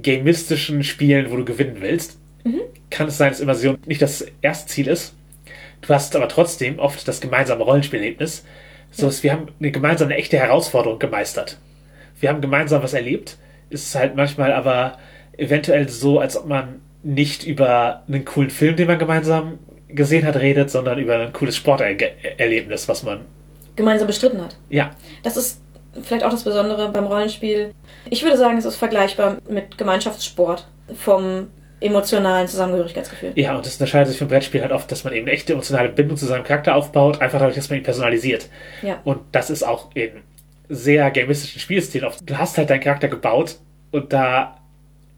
gamistischen Spielen, wo du gewinnen willst, kann es sein, dass Immersion nicht das erste Ziel ist. Du hast aber trotzdem oft das gemeinsame Rollenspielerlebnis. So, dass wir haben eine gemeinsame echte Herausforderung gemeistert. Wir haben gemeinsam was erlebt. Ist halt manchmal aber eventuell so, als ob man nicht über einen coolen Film, den man gemeinsam gesehen hat, redet, sondern über ein cooles Sporterlebnis, was man. Gemeinsam bestritten hat. Ja. Das ist vielleicht auch das Besondere beim Rollenspiel. Ich würde sagen, es ist vergleichbar mit Gemeinschaftssport vom emotionalen Zusammengehörigkeitsgefühl. Ja, und das unterscheidet sich vom Brettspiel halt oft, dass man eben eine echte emotionale Bindung zu seinem Charakter aufbaut, einfach dadurch, dass man ihn personalisiert. Ja. Und das ist auch in sehr gamistischen Spielstilen oft. Du hast halt deinen Charakter gebaut und da.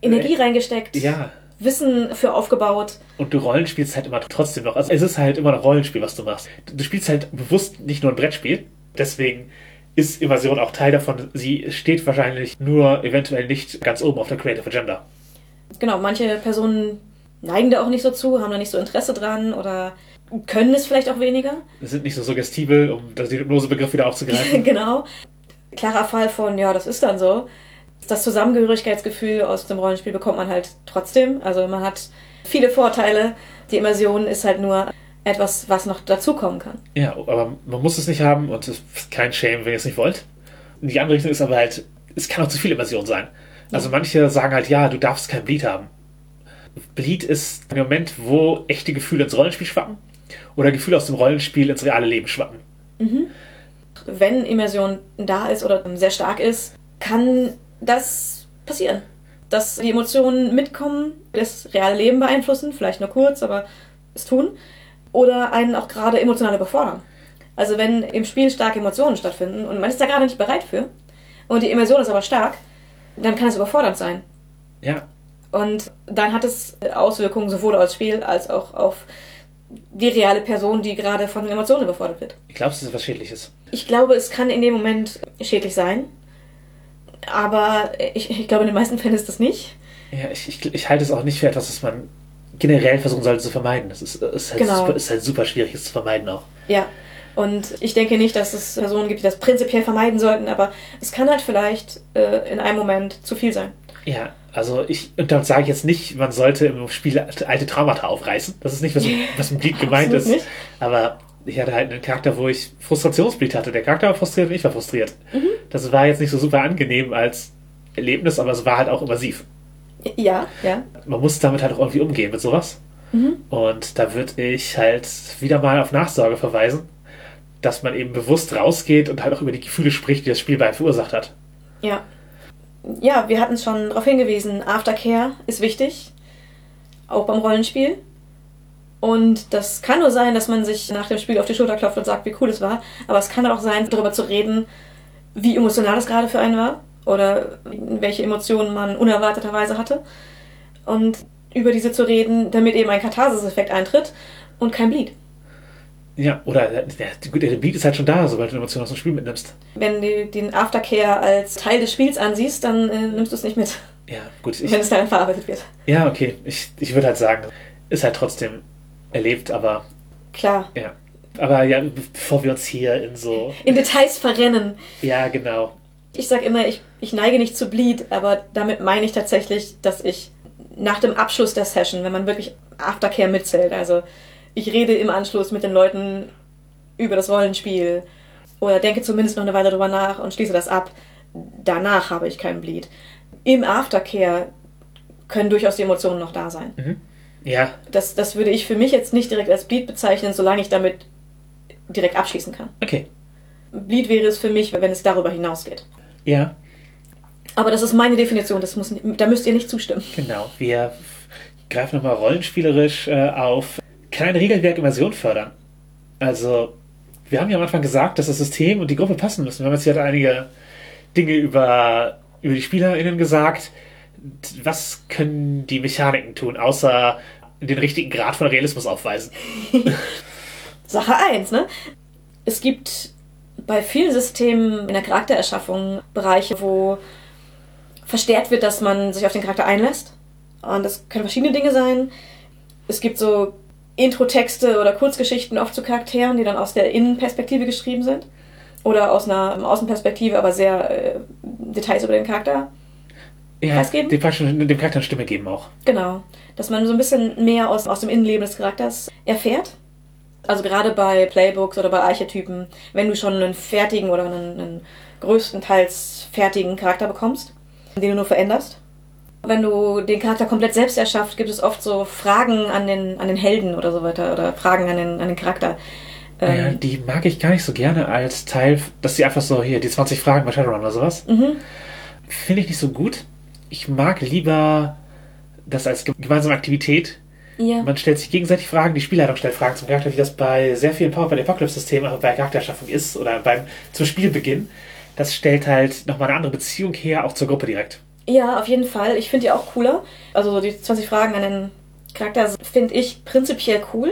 Energie reingesteckt. Ja. Wissen für aufgebaut. Und du Rollenspielst halt immer trotzdem noch. Also es ist halt immer noch Rollenspiel, was du machst. Du spielst halt bewusst nicht nur ein Brettspiel. Deswegen ist Immersion auch Teil davon. Sie steht wahrscheinlich nur eventuell nicht ganz oben auf der Creative Agenda. Genau, manche Personen neigen da auch nicht so zu, haben da nicht so Interesse dran oder können es vielleicht auch weniger. Sind nicht so suggestibel, um den Hypnosebegriff wieder (laughs) aufzugreifen. genau. Klarer Fall von, ja, das ist dann so. Das Zusammengehörigkeitsgefühl aus dem Rollenspiel bekommt man halt trotzdem. Also man hat viele Vorteile. Die Immersion ist halt nur etwas, was noch dazukommen kann. Ja, aber man muss es nicht haben und es ist kein Shame, wenn ihr es nicht wollt. Die andere Richtung ist aber halt, es kann auch zu viel Immersion sein. Also manche sagen halt, ja, du darfst kein Bleed haben. Bleed ist der Moment, wo echte Gefühle ins Rollenspiel schwappen oder Gefühle aus dem Rollenspiel ins reale Leben schwappen. Mhm. Wenn Immersion da ist oder sehr stark ist, kann das passieren. Dass die Emotionen mitkommen, das reale Leben beeinflussen, vielleicht nur kurz, aber es tun. Oder einen auch gerade emotional überfordern. Also wenn im Spiel starke Emotionen stattfinden und man ist da gerade nicht bereit für und die Immersion ist aber stark, dann kann es überfordernd sein. Ja. Und dann hat es Auswirkungen sowohl aufs Spiel als auch auf die reale Person, die gerade von Emotionen überfordert wird. Ich glaube, es ist was Schädliches. Ich glaube, es kann in dem Moment schädlich sein. Aber ich, ich glaube, in den meisten Fällen ist das nicht. Ja, ich, ich, ich halte es auch nicht für etwas, was man generell versuchen sollte zu vermeiden. Das ist, ist, halt, Genau. super, ist halt super schwierig, es zu vermeiden auch. Ja. Und ich denke nicht, dass es Personen gibt, die das prinzipiell vermeiden sollten, aber es kann halt vielleicht äh, in einem Moment zu viel sein. Ja, also ich, und dann sage ich jetzt nicht, man sollte im Spiel alte Traumata aufreißen. Das ist nicht, was, (laughs) was mit Bleed gemeint ist. nicht. Aber ich hatte halt einen Charakter, wo ich Frustrationsbleed hatte. Der Charakter war frustriert und ich war frustriert. Mhm. Das war jetzt nicht so super angenehm als Erlebnis, aber es war halt auch immersiv. Ja, ja. Man muss damit halt auch irgendwie umgehen mit sowas. Mhm. Und da würde ich halt wieder mal auf Nachsorge verweisen, dass man eben bewusst rausgeht und halt auch über die Gefühle spricht, die das Spiel bei einem verursacht hat. Ja. Ja, wir hatten es schon darauf hingewiesen, Aftercare ist wichtig, auch beim Rollenspiel. Und das kann nur sein, dass man sich nach dem Spiel auf die Schulter klopft und sagt, wie cool es war. Aber es kann auch sein, darüber zu reden, wie emotional es gerade für einen war oder welche Emotionen man unerwarteterweise hatte. Und über diese zu reden, damit eben ein Katharsis-Effekt eintritt und kein Bleed. Ja, oder der, der, der Beat ist halt schon da, sobald du Emotionen aus dem Spiel mitnimmst. Wenn du den Aftercare als Teil des Spiels ansiehst, dann äh, nimmst du es nicht mit, Ja, gut. Ich, wenn es dann verarbeitet wird. ja, okay. Ich, ich würde halt sagen, ist halt trotzdem erlebt, aber Klar. ja. Aber ja, bevor wir uns hier in so. In Details verrennen. Ja, genau. Ich sag immer, ich, ich neige nicht zu Bleed, aber damit meine ich tatsächlich, dass ich nach dem Abschluss der Session, wenn man wirklich Aftercare mitzählt, also ich rede im Anschluss mit den Leuten über das Rollenspiel oder denke zumindest noch eine Weile drüber nach und schließe das ab. Danach habe ich keinen Bleed. Im Aftercare können durchaus die Emotionen noch da sein. Ja, Das, das würde ich für mich jetzt nicht direkt als Bleed bezeichnen, solange ich damit direkt abschließen kann. okay. Bleed wäre es für mich, wenn es darüber hinausgeht. Ja, Aber das ist meine Definition, das muss, da müsst ihr nicht zustimmen. genau. Wir greifen nochmal rollenspielerisch äh, auf kleine Regelwerk-Immersion fördern. Also, wir haben ja am Anfang gesagt, dass das System und die Gruppe passen müssen. Wir haben jetzt hier einige Dinge über, über die SpielerInnen gesagt. Was können die Mechaniken tun, außer den richtigen Grad von Realismus aufweisen? (laughs) Sache 1, ne? Es gibt bei vielen Systemen in der Charaktererschaffung Bereiche, wo verstärkt wird, dass man sich auf den Charakter einlässt. Und das können verschiedene Dinge sein. Es gibt so Intro-Texte oder Kurzgeschichten oft zu Charakteren, die dann aus der Innenperspektive geschrieben sind. Oder aus einer Außenperspektive, aber sehr äh, Details über den Charakter Ja, Preisgeben? dem, Charakter- dem Charakter eine Stimme geben auch. Genau. Dass man so ein bisschen mehr aus, aus dem Innenleben des Charakters erfährt. Also gerade bei Playbooks oder bei Archetypen, wenn du schon einen fertigen oder einen, einen größtenteils fertigen Charakter bekommst, den du nur veränderst. Wenn du den Charakter komplett selbst erschaffst, gibt es oft so Fragen an den, an den Helden oder so weiter oder Fragen an den, an den Charakter. Ähm, Ja, die mag ich gar nicht so gerne als Teil, dass sie einfach so hier die 20 Fragen bei Shadowrun oder sowas. Mhm. Finde ich nicht so gut. Ich mag lieber das als ge- gemeinsame Aktivität. ja. Man stellt sich gegenseitig Fragen, die Spielleitung stellt Fragen zum Charakter, wie das bei sehr vielen Power by the Apocalypse-Systemen auch bei Charakterschaffung ist oder beim zum Spielbeginn. Das stellt halt nochmal eine andere Beziehung her, auch zur Gruppe direkt. Ja, auf jeden Fall. Ich finde die auch cooler. Also so die 20 Fragen an den Charakter finde ich prinzipiell cool.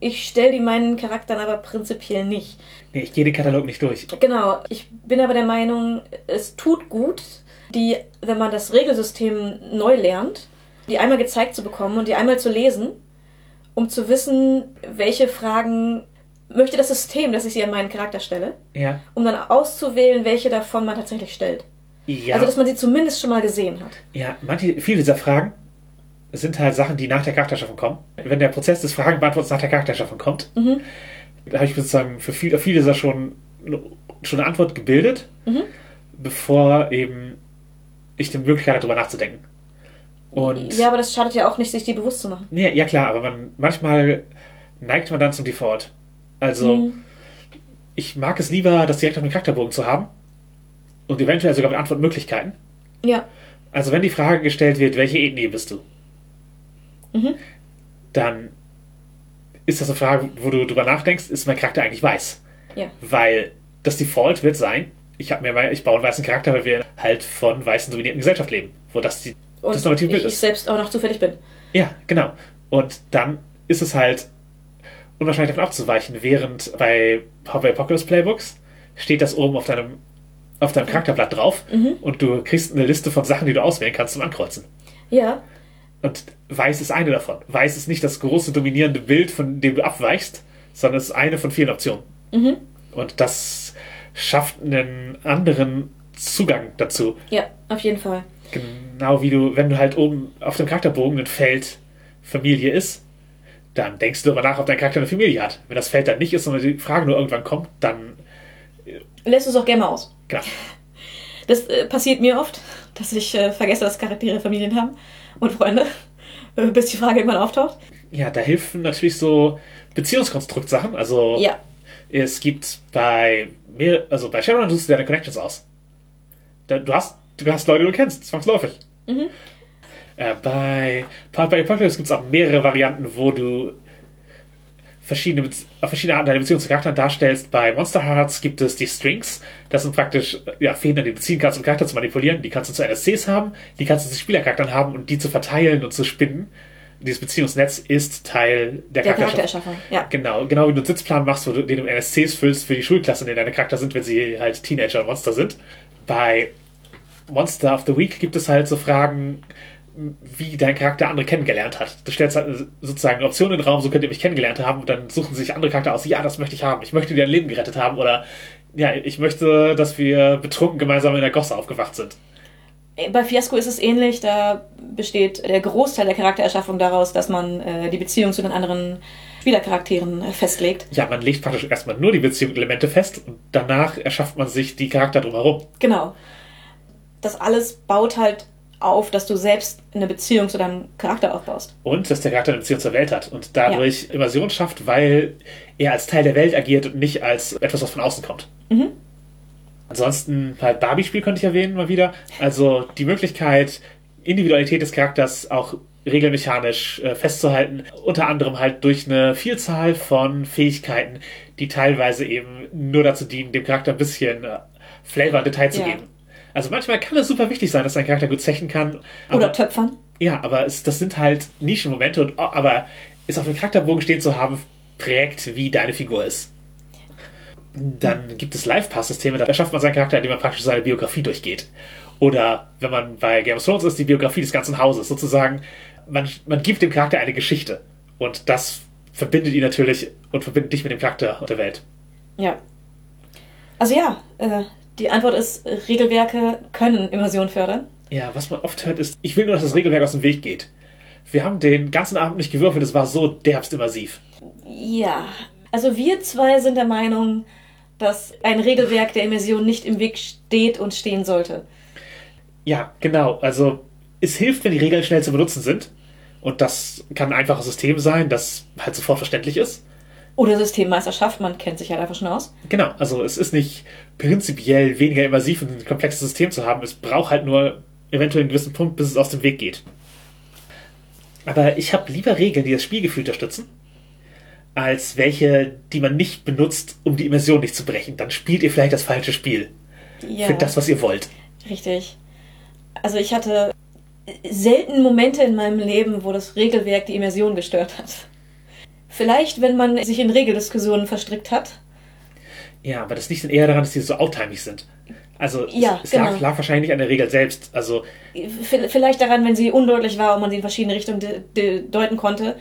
Ich stelle die meinen Charakteren aber prinzipiell nicht. Nee, ich gehe den Katalog nicht durch. Genau. Ich bin aber der Meinung, es tut gut, die, wenn man das Regelsystem neu lernt, die einmal gezeigt zu bekommen und die einmal zu lesen, um zu wissen, welche Fragen möchte das System, dass ich sie an meinen Charakter stelle, Ja. um dann auszuwählen, welche davon man tatsächlich stellt. Ja. Also, dass man sie zumindest schon mal gesehen hat. Ja, manche, viele dieser Fragen sind halt Sachen, die nach der Charakterschaffung kommen. Wenn der Prozess des Fragenbeantwortens nach der Charakterschaffung kommt, Mhm. da habe ich sozusagen für viele, viele dieser schon, schon eine Antwort gebildet, Mhm. bevor eben ich die Möglichkeit hatte, darüber nachzudenken. Und Ja, aber das schadet ja auch nicht, sich die bewusst zu machen. nee, ja klar, aber man, manchmal neigt man dann zum Default. Also Mhm. ich mag es lieber, das direkt auf dem Charakterbogen zu haben und eventuell sogar mit Antwortmöglichkeiten. Ja. Also wenn die Frage gestellt wird, welche Ethnie bist du? Mhm. Dann ist das eine Frage, wo du drüber nachdenkst, ist mein Charakter eigentlich weiß? Ja. Weil das Default wird sein, ich habe mir ich baue einen weißen Charakter, weil wir halt von weißen dominierten Gesellschaft leben, wo das die, Und das normative ich, Bild ich ist. selbst auch noch zufällig bin. Ja, genau. Und dann ist es halt unwahrscheinlich davon abzuweichen, während bei Power Apocalypse Playbooks steht das oben auf deinem auf deinem Charakterblatt drauf Mhm. und du kriegst eine Liste von Sachen, die du auswählen kannst zum Ankreuzen. Ja. Und weiß ist eine davon. Weiß ist nicht das große dominierende Bild, von dem du abweichst, sondern es ist eine von vielen Optionen. Mhm. Und das schafft einen anderen Zugang dazu. Ja, auf jeden Fall. Genau wie du, wenn du halt oben auf dem Charakterbogen ein Feld Familie ist, dann denkst du darüber nach, ob dein Charakter eine Familie hat. Wenn das Feld dann nicht ist, sondern die Frage nur irgendwann kommt, dann, Lässt es auch gerne mal aus. genau. Das äh, passiert mir oft, dass ich äh, vergesse, dass Charaktere Familien haben und Freunde, äh, bis die Frage irgendwann auftaucht. Ja, da helfen natürlich so Beziehungskonstrukt-Sachen. Also, Ja. es gibt bei mehr, also bei Shadowrun suchst du deine Connections aus. Du hast, du hast Leute, die du kennst, zwangsläufig. Mhm. Äh, bei Powered by Apocalypse gibt es auch mehrere Varianten, wo du verschiedene, auf verschiedene Arten deine Beziehung zu Charakteren darstellst. Bei Monster Hearts gibt es die Strings. Das sind praktisch äh, ja, Fäden, an die du ziehen kannst, um Charakter zu manipulieren. Die kannst du zu NSCs haben, die kannst du zu Spielercharakteren haben und die zu verteilen und zu spinnen. Dieses Beziehungsnetz ist Teil der, Der Charaktererschaffung. Charaktererschaffung. Ja. Genau, genau wie du einen Sitzplan machst, wo du den du NSCs füllst für die Schulklasse, in denen deine Charakter sind, wenn sie halt Teenager und Monster sind. Bei Monster of the Week gibt es halt so Fragen, wie dein Charakter andere kennengelernt hat. Du stellst halt sozusagen eine Option in den Raum, so könnt ihr mich kennengelernt haben und dann suchen sich andere Charakter aus, ja, das möchte ich haben, ich möchte dir dein Leben gerettet haben oder ja, ich möchte, dass wir betrunken gemeinsam in der Gosse aufgewacht sind. Bei Fiasco ist es ähnlich. Da besteht der Großteil der Charaktererschaffung daraus, dass man äh, die Beziehung zu den anderen Spielercharakteren äh, festlegt. Ja, man legt praktisch erstmal nur die Beziehungselemente fest und danach erschafft man sich die Charakter drumherum. Genau. Das alles baut halt auf, dass du selbst eine Beziehung zu deinem Charakter aufbaust. Und dass der Charakter eine Beziehung zur Welt hat und dadurch Immersion schafft, weil er als Teil der Welt agiert und nicht als etwas, was von außen kommt. Mhm. Ansonsten halt Barbie-Spiel könnte ich erwähnen mal wieder. Also die Möglichkeit, Individualität des Charakters auch regelmechanisch äh, festzuhalten, unter anderem halt durch eine Vielzahl von Fähigkeiten, die teilweise eben nur dazu dienen, dem Charakter ein bisschen äh, Flavor und Detail zu Ja. geben. Also manchmal kann es super wichtig sein, dass ein Charakter gut zechen kann. Oder aber- Töpfern. ja, aber es, das sind halt Nischenmomente, und, aber es auf dem Charakterbogen stehen zu haben, prägt, wie deine Figur ist. Dann gibt es Live-Pass-Systeme, da erschafft man seinen Charakter, indem man praktisch seine Biografie durchgeht. Oder wenn man bei Game of Thrones ist, die Biografie des ganzen Hauses. Sozusagen, man, man gibt dem Charakter eine Geschichte. Und das verbindet ihn natürlich und verbindet dich mit dem Charakter und der Welt. Ja. Also ja, äh, die Antwort ist, Regelwerke können Immersion fördern. Ja, was man oft hört, ist, ich will nur, dass das Regelwerk aus dem Weg geht. Wir haben den ganzen Abend nicht gewürfelt, es war so derbst immersiv. Ja. Also wir zwei sind der Meinung, dass ein Regelwerk der Immersion nicht im Weg steht und stehen sollte. Ja, genau. Also es hilft, wenn die Regeln schnell zu benutzen sind. Und das kann ein einfaches System sein, das halt sofort verständlich ist. Oder Systemmeisterschaft, man kennt sich halt einfach schon aus. Genau, also es ist nicht prinzipiell weniger immersiv, ein komplexes System zu haben. Es braucht halt nur eventuell einen gewissen Punkt, bis es aus dem Weg geht. Aber ich habe lieber Regeln, die das Spielgefühl unterstützen, als welche, die man nicht benutzt, um die Immersion nicht zu brechen. Dann spielt ihr vielleicht das falsche Spiel. Ja, Für das, was ihr wollt. richtig. Also ich hatte selten Momente in meinem Leben, wo das Regelwerk die Immersion gestört hat. Vielleicht, wenn man sich in Regeldiskussionen verstrickt hat. Ja, aber das liegt dann eher daran, dass die so outtimig sind. Also Ja, es, es lag, genau. lag wahrscheinlich nicht an der Regel selbst. Also Vielleicht daran, wenn sie undeutlich war und man sie in verschiedene Richtungen de de deuten konnte.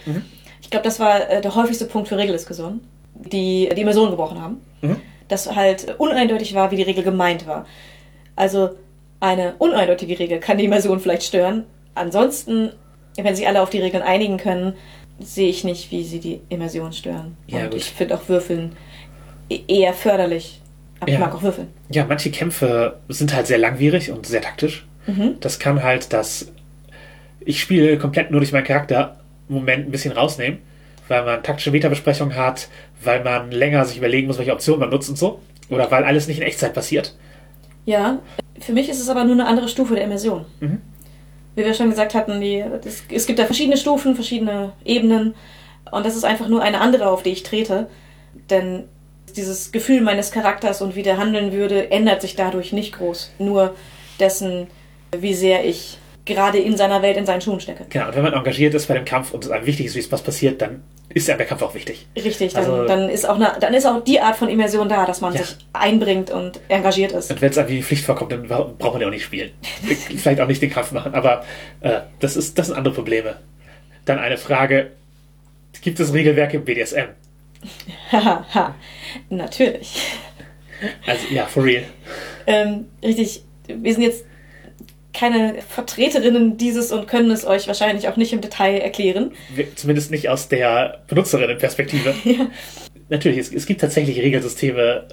Ich glaube, das war äh, der häufigste Punkt für Regeldiskussionen, die die Immersion gebrochen haben. Mhm. Dass halt uneindeutig war, wie die Regel gemeint war. Also eine uneindeutige Regel kann die Immersion vielleicht stören. Ansonsten, wenn sich alle auf die Regeln einigen können, sehe ich nicht, wie sie die Immersion stören. Ja, und gut. ich finde auch Würfeln e- eher förderlich. Aber ich Ja. mag auch Würfeln. Ja, manche Kämpfe sind halt sehr langwierig und sehr taktisch. Mhm. Das kann halt das ich spiele komplett nur durch meinen Charakter Moment ein bisschen rausnehmen, weil man taktische Metabesprechungen hat, weil man länger sich überlegen muss, welche Optionen man nutzt und so. Oder weil alles nicht in Echtzeit passiert. Ja, für mich ist es aber nur eine andere Stufe der Immersion. Mhm. Wie wir schon gesagt hatten, die, das, es gibt da verschiedene Stufen, verschiedene Ebenen und das ist einfach nur eine andere, auf die ich trete. Denn dieses Gefühl meines Charakters und wie der handeln würde, ändert sich dadurch nicht groß. Nur dessen, wie sehr ich gerade in seiner Welt in seinen Schuhen stecke. Genau, und wenn man engagiert ist bei dem Kampf und es einem wichtig ist, wie es was passiert, dann ist einem der Kampf auch wichtig. Richtig, dann, Also- dann, ist auch eine, dann ist auch die Art von Immersion da, dass man Ja. sich einbringt und engagiert ist. Und wenn es einem wie die Pflicht vorkommt, dann braucht man ja auch nicht spielen. (laughs) Vielleicht auch nicht den Kampf machen, aber äh, das, ist, das sind andere Probleme. Dann eine Frage: Gibt es Regelwerke im BDSM? Haha, ha. natürlich. Also, ja, for real. Ähm, richtig, wir sind jetzt keine Vertreterinnen dieses und können es euch wahrscheinlich auch nicht im Detail erklären. Zumindest nicht aus der Benutzerinnenperspektive. (laughs) Ja. Natürlich, es, es gibt tatsächlich Regelsysteme,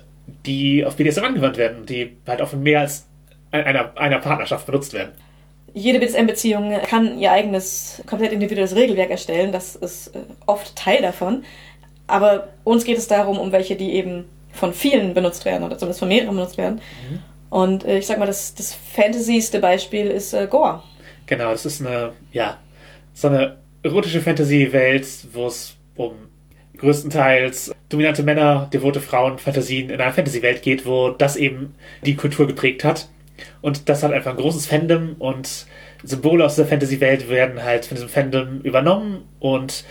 die auf BDSM angewandt werden, die halt auch von mehr als einer, einer Partnerschaft benutzt werden. Jede BDSM-Beziehung kann ihr eigenes, komplett individuelles Regelwerk erstellen. Das ist äh, oft Teil davon. Aber uns geht es darum, um welche, die eben von vielen benutzt werden oder zumindest von mehreren benutzt werden. Und äh, ich sag mal, das, das fantasyste Beispiel ist äh, Goa. Genau, das ist eine, ja, so eine erotische Fantasy-Welt, wo es um größtenteils dominante Männer, devote Frauen, Fantasien in einer Fantasy-Welt geht, wo das eben die Kultur geprägt hat. Und das hat einfach ein großes Fandom und Symbole aus der Fantasy-Welt werden halt von diesem Fandom übernommen und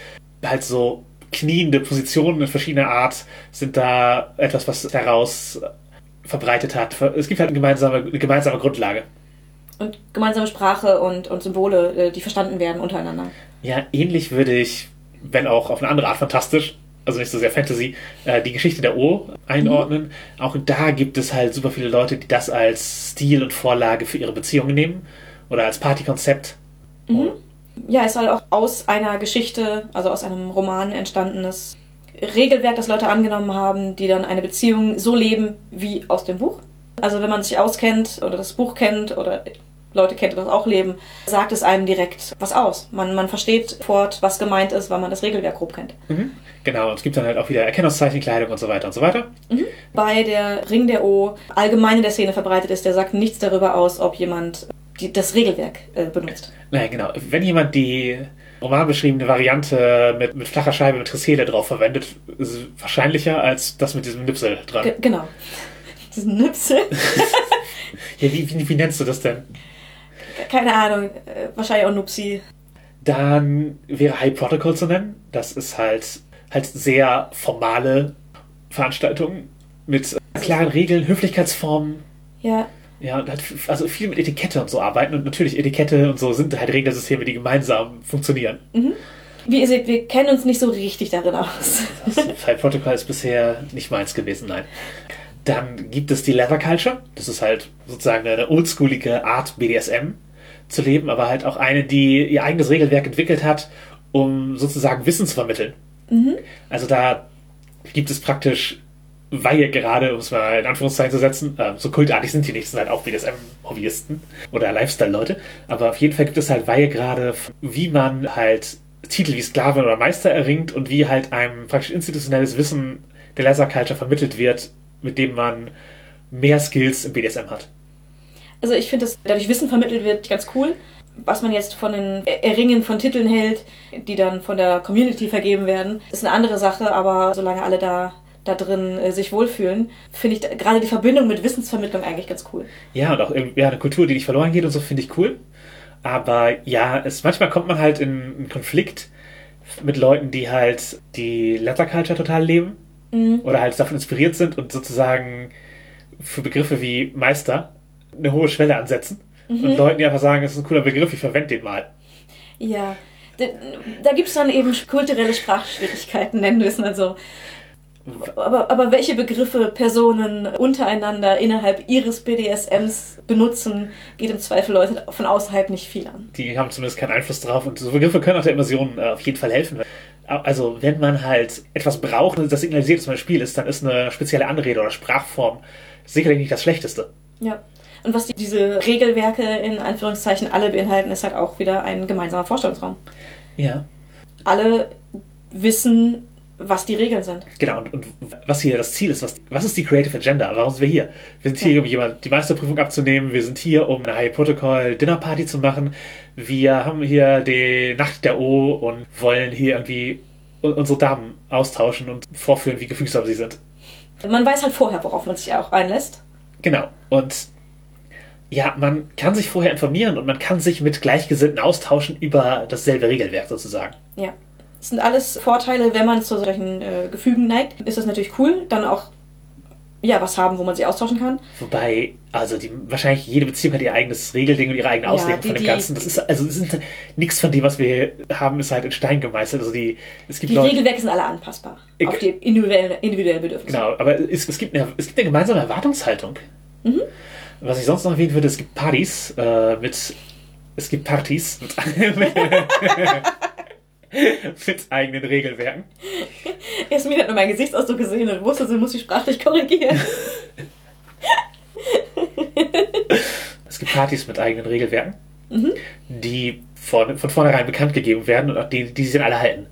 halt so kniende Positionen in verschiedener Art sind da etwas, was daraus verbreitet hat. Es gibt halt eine gemeinsame, eine gemeinsame Grundlage. Und gemeinsame Sprache und, und Symbole, äh, die verstanden werden untereinander. Ja, ähnlich würde ich, wenn auch auf eine andere Art fantastisch, also nicht so sehr Fantasy, äh, die Geschichte der O einordnen. Auch da gibt es halt super viele Leute, die das als Stil und Vorlage für ihre Beziehungen nehmen oder als Partykonzept. Ja, es soll auch aus einer Geschichte, also aus einem Roman entstandenes Regelwerk, das Leute angenommen haben, die dann eine Beziehung so leben wie aus dem Buch. Also wenn man sich auskennt oder das Buch kennt oder Leute kennt, die das auch leben, sagt es einem direkt was aus. Man, man versteht sofort, was gemeint ist, weil man das Regelwerk grob kennt. Genau, und es gibt dann halt auch wieder Erkennungszeichen, Kleidung und so weiter und so weiter. Bei der Ring der O allgemein in der Szene verbreitet ist, der sagt nichts darüber aus, ob jemand die, das Regelwerk äh, benutzt. Naja, genau. Wenn jemand die romanbeschriebene Variante mit, mit flacher Scheibe mit Trissele drauf verwendet, ist wahrscheinlicher als das mit diesem Nipsel dran. Ge genau. (laughs) Diesen Nüpsel. (laughs) Ja, wie, wie, wie nennst du das denn? Keine Ahnung. Wahrscheinlich auch Nupsi. Dann wäre High Protocol zu nennen. Das ist halt, halt sehr formale Veranstaltungen mit klaren Regeln, Höflichkeitsformen. Ja, Ja, und halt also viel mit Etikette und so arbeiten. Und natürlich Etikette und so sind halt Regelsysteme, die gemeinsam funktionieren. wie ihr seht, wir kennen uns nicht so richtig darin aus. Das (laughs) Protocol ist bisher nicht meins gewesen, nein. Dann gibt es die Leather Culture. Das ist halt sozusagen eine oldschoolige Art BDSM zu leben, aber halt auch eine, die ihr eigenes Regelwerk entwickelt hat, um sozusagen Wissen zu vermitteln. Also da gibt es praktisch weil gerade, um es mal in Anführungszeichen zu setzen, äh, so kultartig sind die sind halt auch BDSM-Hobbyisten oder Lifestyle-Leute. Aber auf jeden Fall gibt es halt Weihe gerade, wie man halt Titel wie Sklave oder Meister erringt und wie halt einem praktisch institutionelles Wissen der Leather Culture vermittelt wird, mit dem man mehr Skills im BDSM hat. Also ich finde, dass dadurch Wissen vermittelt wird, ganz cool. Was man jetzt von den Erringen von Titeln hält, die dann von der Community vergeben werden, ist eine andere Sache, aber solange alle da da drin äh, sich wohlfühlen, finde ich gerade die Verbindung mit Wissensvermittlung eigentlich ganz cool. Ja, und auch irgendwie ja, eine Kultur, die nicht verloren geht und so, finde ich cool. Aber ja, es, manchmal kommt man halt in einen Konflikt mit Leuten, die halt die Letter Culture total leben mhm. oder halt davon inspiriert sind und sozusagen für Begriffe wie Meister eine hohe Schwelle ansetzen. Mhm. Und Leuten, die einfach sagen, es ist ein cooler Begriff, ich verwende den mal. Ja, da, da gibt es dann eben kulturelle Sprachschwierigkeiten, nennen wir es mal so. Aber, aber welche Begriffe Personen untereinander innerhalb ihres BDSMs benutzen, geht im Zweifel Leute von außerhalb nicht viel an. Die haben zumindest keinen Einfluss drauf und so Begriffe können auch der Immersion äh, auf jeden Fall helfen. Also, wenn man halt etwas braucht, das signalisiert, dass man ein Spiel ist, dann ist eine spezielle Anrede oder Sprachform sicherlich nicht das Schlechteste. Ja. Und was die, diese Regelwerke in Anführungszeichen alle beinhalten, ist halt auch wieder ein gemeinsamer Vorstellungsraum. Ja. Alle wissen, was die Regeln sind. Genau, und, und, was hier das Ziel ist. Was, was ist die Creative Agenda? Warum sind wir hier? Wir sind hier, ja. um jemand die Meisterprüfung abzunehmen. Wir sind hier, um eine High Protocol Dinner Party zu machen. Wir haben hier die Nacht der O und wollen hier irgendwie unsere Damen austauschen und vorführen, wie gefügsam sie sind. Man weiß halt vorher, worauf man sich auch einlässt. Genau. Und ja, man kann sich vorher informieren und man kann sich mit Gleichgesinnten austauschen über dasselbe Regelwerk sozusagen. Ja. Das sind alles Vorteile, wenn man zu solchen äh, Gefügen neigt. Ist das natürlich cool, dann auch ja, was haben, wo man sich austauschen kann. Wobei, also die, wahrscheinlich jede Beziehung hat ihr eigenes Regelding und ihre eigene Auslegung ja, die, von dem die, Ganzen. Das ist also das ist, nichts von dem, was wir haben, ist halt in Stein gemeißelt. Also die, es gibt die Leute, Regelwerke sind alle anpassbar ich, auf die individuellen, individuellen Bedürfnisse. Genau, aber es, es, gibt eine, es gibt eine gemeinsame Erwartungshaltung. Mhm. Was ich sonst noch erwähnen würde, es gibt Partys äh, mit es gibt Partys mit, (laughs) (laughs) mit eigenen Regelwerken. (laughs) Jasmin hat nur meinen Gesichtsausdruck gesehen und wusste, sie muss sich sprachlich korrigieren. (laughs) es gibt Partys mit eigenen Regelwerken, mhm. die von, von vornherein bekannt gegeben werden und auch die, die sich dann alle halten.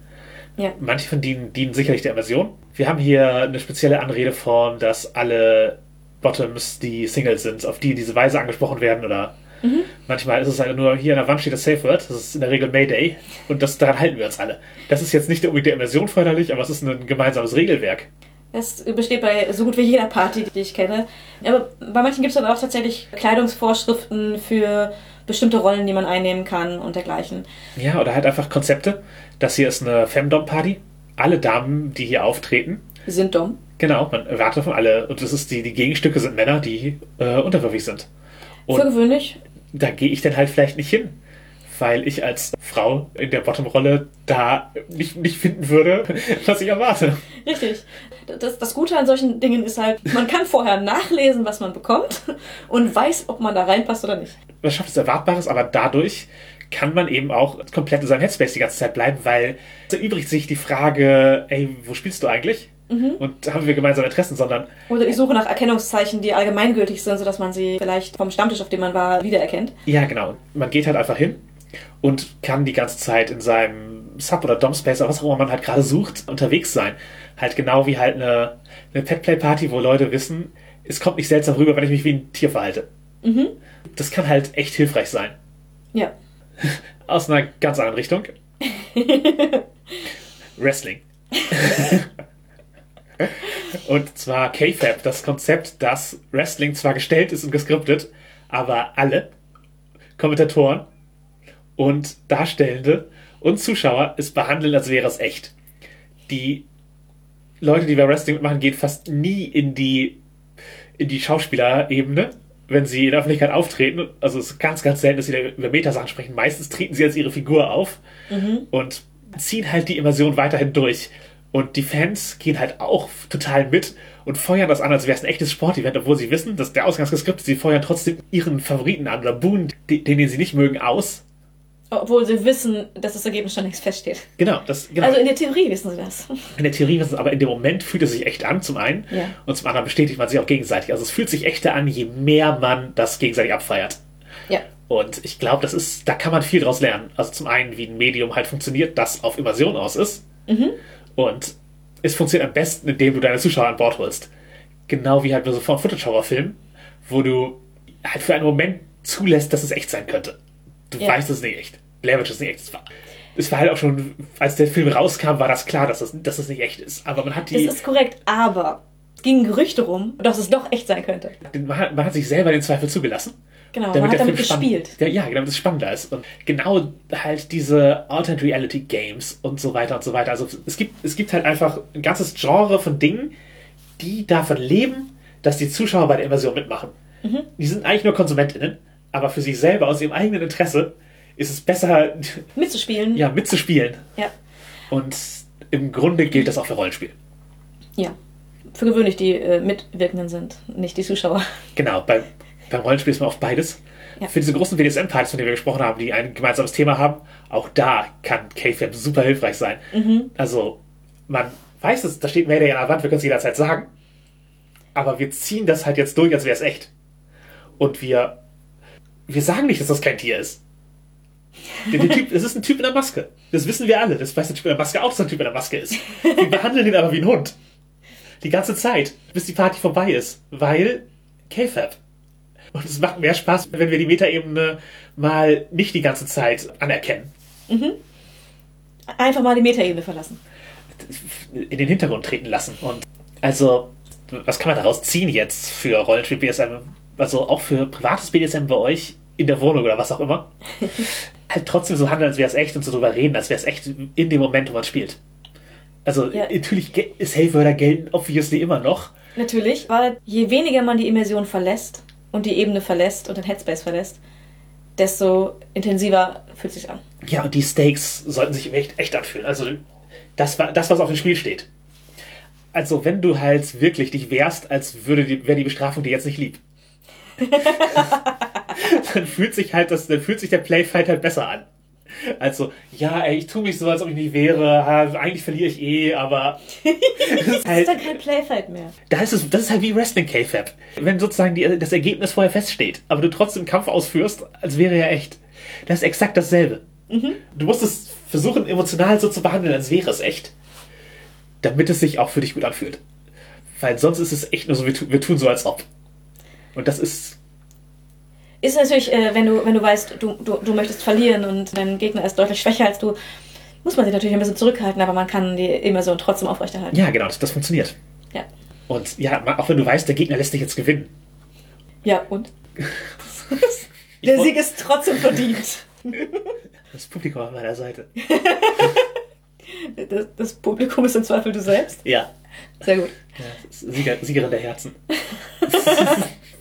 Ja. Manche von denen dienen sicherlich der Immersion. Wir haben hier eine spezielle Anrede von, dass alle Bottoms, die Singles sind, auf die diese Weise angesprochen werden oder Mhm. Manchmal ist es halt nur, hier an der Wand steht das Safe Word, das ist in der Regel Mayday und das, daran halten wir uns alle. Das ist jetzt nicht unbedingt der Immersion förderlich, aber es ist ein gemeinsames Regelwerk. Das besteht bei so gut wie jeder Party, die ich kenne. Aber bei manchen gibt es dann auch tatsächlich Kleidungsvorschriften für bestimmte Rollen, die man einnehmen kann und dergleichen. Ja, oder halt einfach Konzepte. Das hier ist eine Femdom-Party. Alle Damen, die hier auftreten, sind Dom. Genau, man erwartet von alle. Und das ist die, die Gegenstücke sind Männer, die äh, unterwürfig sind. Und Für gewöhnlich da gehe ich dann halt vielleicht nicht hin, weil ich als Frau in der Bottom-Rolle da nicht, nicht finden würde, (laughs) was ich erwarte. Richtig. Das, das Gute an solchen Dingen ist halt, man kann vorher nachlesen, was man bekommt und weiß, ob man da reinpasst oder nicht. Man schafft es Erwartbares, aber dadurch kann man eben auch komplett in seinem Headspace die ganze Zeit bleiben, weil es erübrigt sich die Frage, ey, wo spielst du eigentlich? Mhm. Und haben wir gemeinsame Interessen, sondern. Oder die Suche nach Erkennungszeichen, die allgemeingültig sind, sodass man sie vielleicht vom Stammtisch, auf dem man war, wiedererkennt. Ja, genau. Man geht halt einfach hin und kann die ganze Zeit in seinem Sub- oder Dom-Space, oder was auch immer man halt gerade sucht, unterwegs sein. Halt genau wie halt eine, eine Pet-Play-Party, wo Leute wissen, es kommt nicht seltsam rüber, wenn ich mich wie ein Tier verhalte. Mhm. Das kann halt echt hilfreich sein. Ja. (laughs) Aus einer ganz anderen Richtung. (laughs) Wrestling. (laughs) Und zwar KFAB, das Konzept, dass Wrestling zwar gestellt ist und geskriptet, aber alle Kommentatoren und Darstellende und Zuschauer es behandeln, als wäre es echt. Die Leute, die bei Wrestling mitmachen, gehen fast nie in die, in die Schauspielerebene, wenn sie in der Öffentlichkeit auftreten. Also es ist ganz, ganz selten, dass sie über Metasachen sprechen. Meistens treten sie als ihre Figur auf mhm. und ziehen halt die Immersion weiterhin durch. Und die Fans gehen halt auch total mit und feuern das an, als wäre es ein echtes Sportevent, obwohl sie wissen, dass der Ausgangsskript, sie feuern trotzdem ihren Favoriten an buhen den, den sie nicht mögen, aus. Obwohl sie wissen, dass das Ergebnis schon längst feststeht. Genau, das, genau. Also in der Theorie wissen sie das. in der Theorie wissen es, aber in dem Moment fühlt es sich echt an, zum einen. Ja. Und zum anderen bestätigt man sich auch gegenseitig. Also es fühlt sich echter an, je mehr man das gegenseitig abfeiert. Ja. Und ich glaube, das ist, da kann man viel draus lernen. Also zum einen, wie ein Medium halt funktioniert, das auf Immersion aus ist. Und es funktioniert am besten, indem du deine Zuschauer an Bord holst. Genau wie halt bei so Footage-Horror-Filmen, wo du halt für einen Moment zulässt, dass es echt sein könnte. Du Ja. weißt, es ist nicht echt. Blair Witch ist nicht echt. Es war, es war halt auch schon, als der Film rauskam, war das klar, dass es, dass es nicht echt ist. Aber man hat Das die, ist korrekt, aber gingen Gerüchte rum, dass es doch echt sein könnte. man hat, man hat sich selber den Zweifel zugelassen. Genau, man hat damit gespielt. Ja, ja, damit es spannender ist. Und genau halt diese Alternate Reality Games und so weiter und so weiter. Also es gibt, es gibt halt einfach ein ganzes Genre von Dingen, die davon leben, dass die Zuschauer bei der Immersion mitmachen. Mhm. Die sind eigentlich nur KonsumentInnen, aber für sich selber, aus ihrem eigenen Interesse, ist es besser, (laughs) Mitzuspielen. ja, mitzuspielen. Ja. Und im Grunde gilt das auch für Rollenspiel. Ja. Für gewöhnlich die äh, Mitwirkenden sind, nicht die Zuschauer. Genau, beim, beim Rollenspiel ist man oft beides. Ja. Für diese großen BDSM-Partys, von denen wir gesprochen haben, die ein gemeinsames Thema haben, auch da kann KFM super hilfreich sein. Also, man weiß es, da steht Mayday an der Wand, wir können es jederzeit sagen. Aber wir ziehen das halt jetzt durch, als wäre es echt. Und wir, wir sagen nicht, dass das kein Tier ist. Der typ, (laughs) es ist ein Typ in der Maske. Das wissen wir alle. Das weiß der Typ in der Maske auch, dass er ein Typ in der Maske ist. Wir behandeln ihn aber wie ein Hund. Die ganze Zeit, bis die Party vorbei ist. Weil KFAB. Und es macht mehr Spaß, wenn wir die Metaebene mal nicht die ganze Zeit anerkennen. Einfach mal die Metaebene verlassen. in den Hintergrund treten lassen. Und also, was kann man daraus ziehen jetzt für Rollenspiel BSM? Also auch für privates BDSM bei euch in der Wohnung oder was auch immer. (laughs) halt trotzdem so handeln, als wäre es echt und so drüber reden, als wäre es echt in dem Moment, wo man spielt. Also Ja. natürlich ge- Safe-Wörter gelten obviously immer noch. Natürlich, weil je weniger man die Immersion verlässt und die Ebene verlässt und den Headspace verlässt, desto intensiver fühlt es sich an. Ja, und die Stakes sollten sich echt, echt anfühlen. Also das, war, das, was auf dem Spiel steht. Also wenn du halt wirklich dich wehrst, als würde die, wäre die Bestrafung dir jetzt nicht lieb. (laughs) (laughs) dann fühlt sich halt das, dann fühlt sich der Playfight halt besser an. Also, ja, ey, ich tue mich so, als ob ich nicht wäre. Ha, Eigentlich verliere ich eh, aber. (laughs) das ist Das ist halt, dann kein Playfight mehr. da ist es, das ist halt wie Wrestling K-Fab. Wenn sozusagen die, das Ergebnis vorher feststeht, aber du trotzdem Kampf ausführst, als wäre er echt. Das ist exakt dasselbe. Du musst es versuchen, emotional so zu behandeln, als wäre es echt. Damit es sich auch für dich gut anfühlt. Weil sonst ist es echt nur so, wir, tu, wir tun so, als ob. Und das ist. Ist natürlich, äh, wenn du, wenn du weißt, du, du, du möchtest verlieren und dein Gegner ist deutlich schwächer als du, muss man sich natürlich ein bisschen zurückhalten, aber man kann die Immersion trotzdem aufrechterhalten. Ja, genau, das, das funktioniert. Ja. Und ja, auch wenn du weißt, der Gegner lässt dich jetzt gewinnen. Ja, und? (laughs) Der Sieg ist trotzdem verdient. (laughs) Das Publikum an meiner Seite. (laughs) Das, das Publikum ist im Zweifel du selbst. Ja. Sehr gut. ja Sieger, Siegerin der Herzen.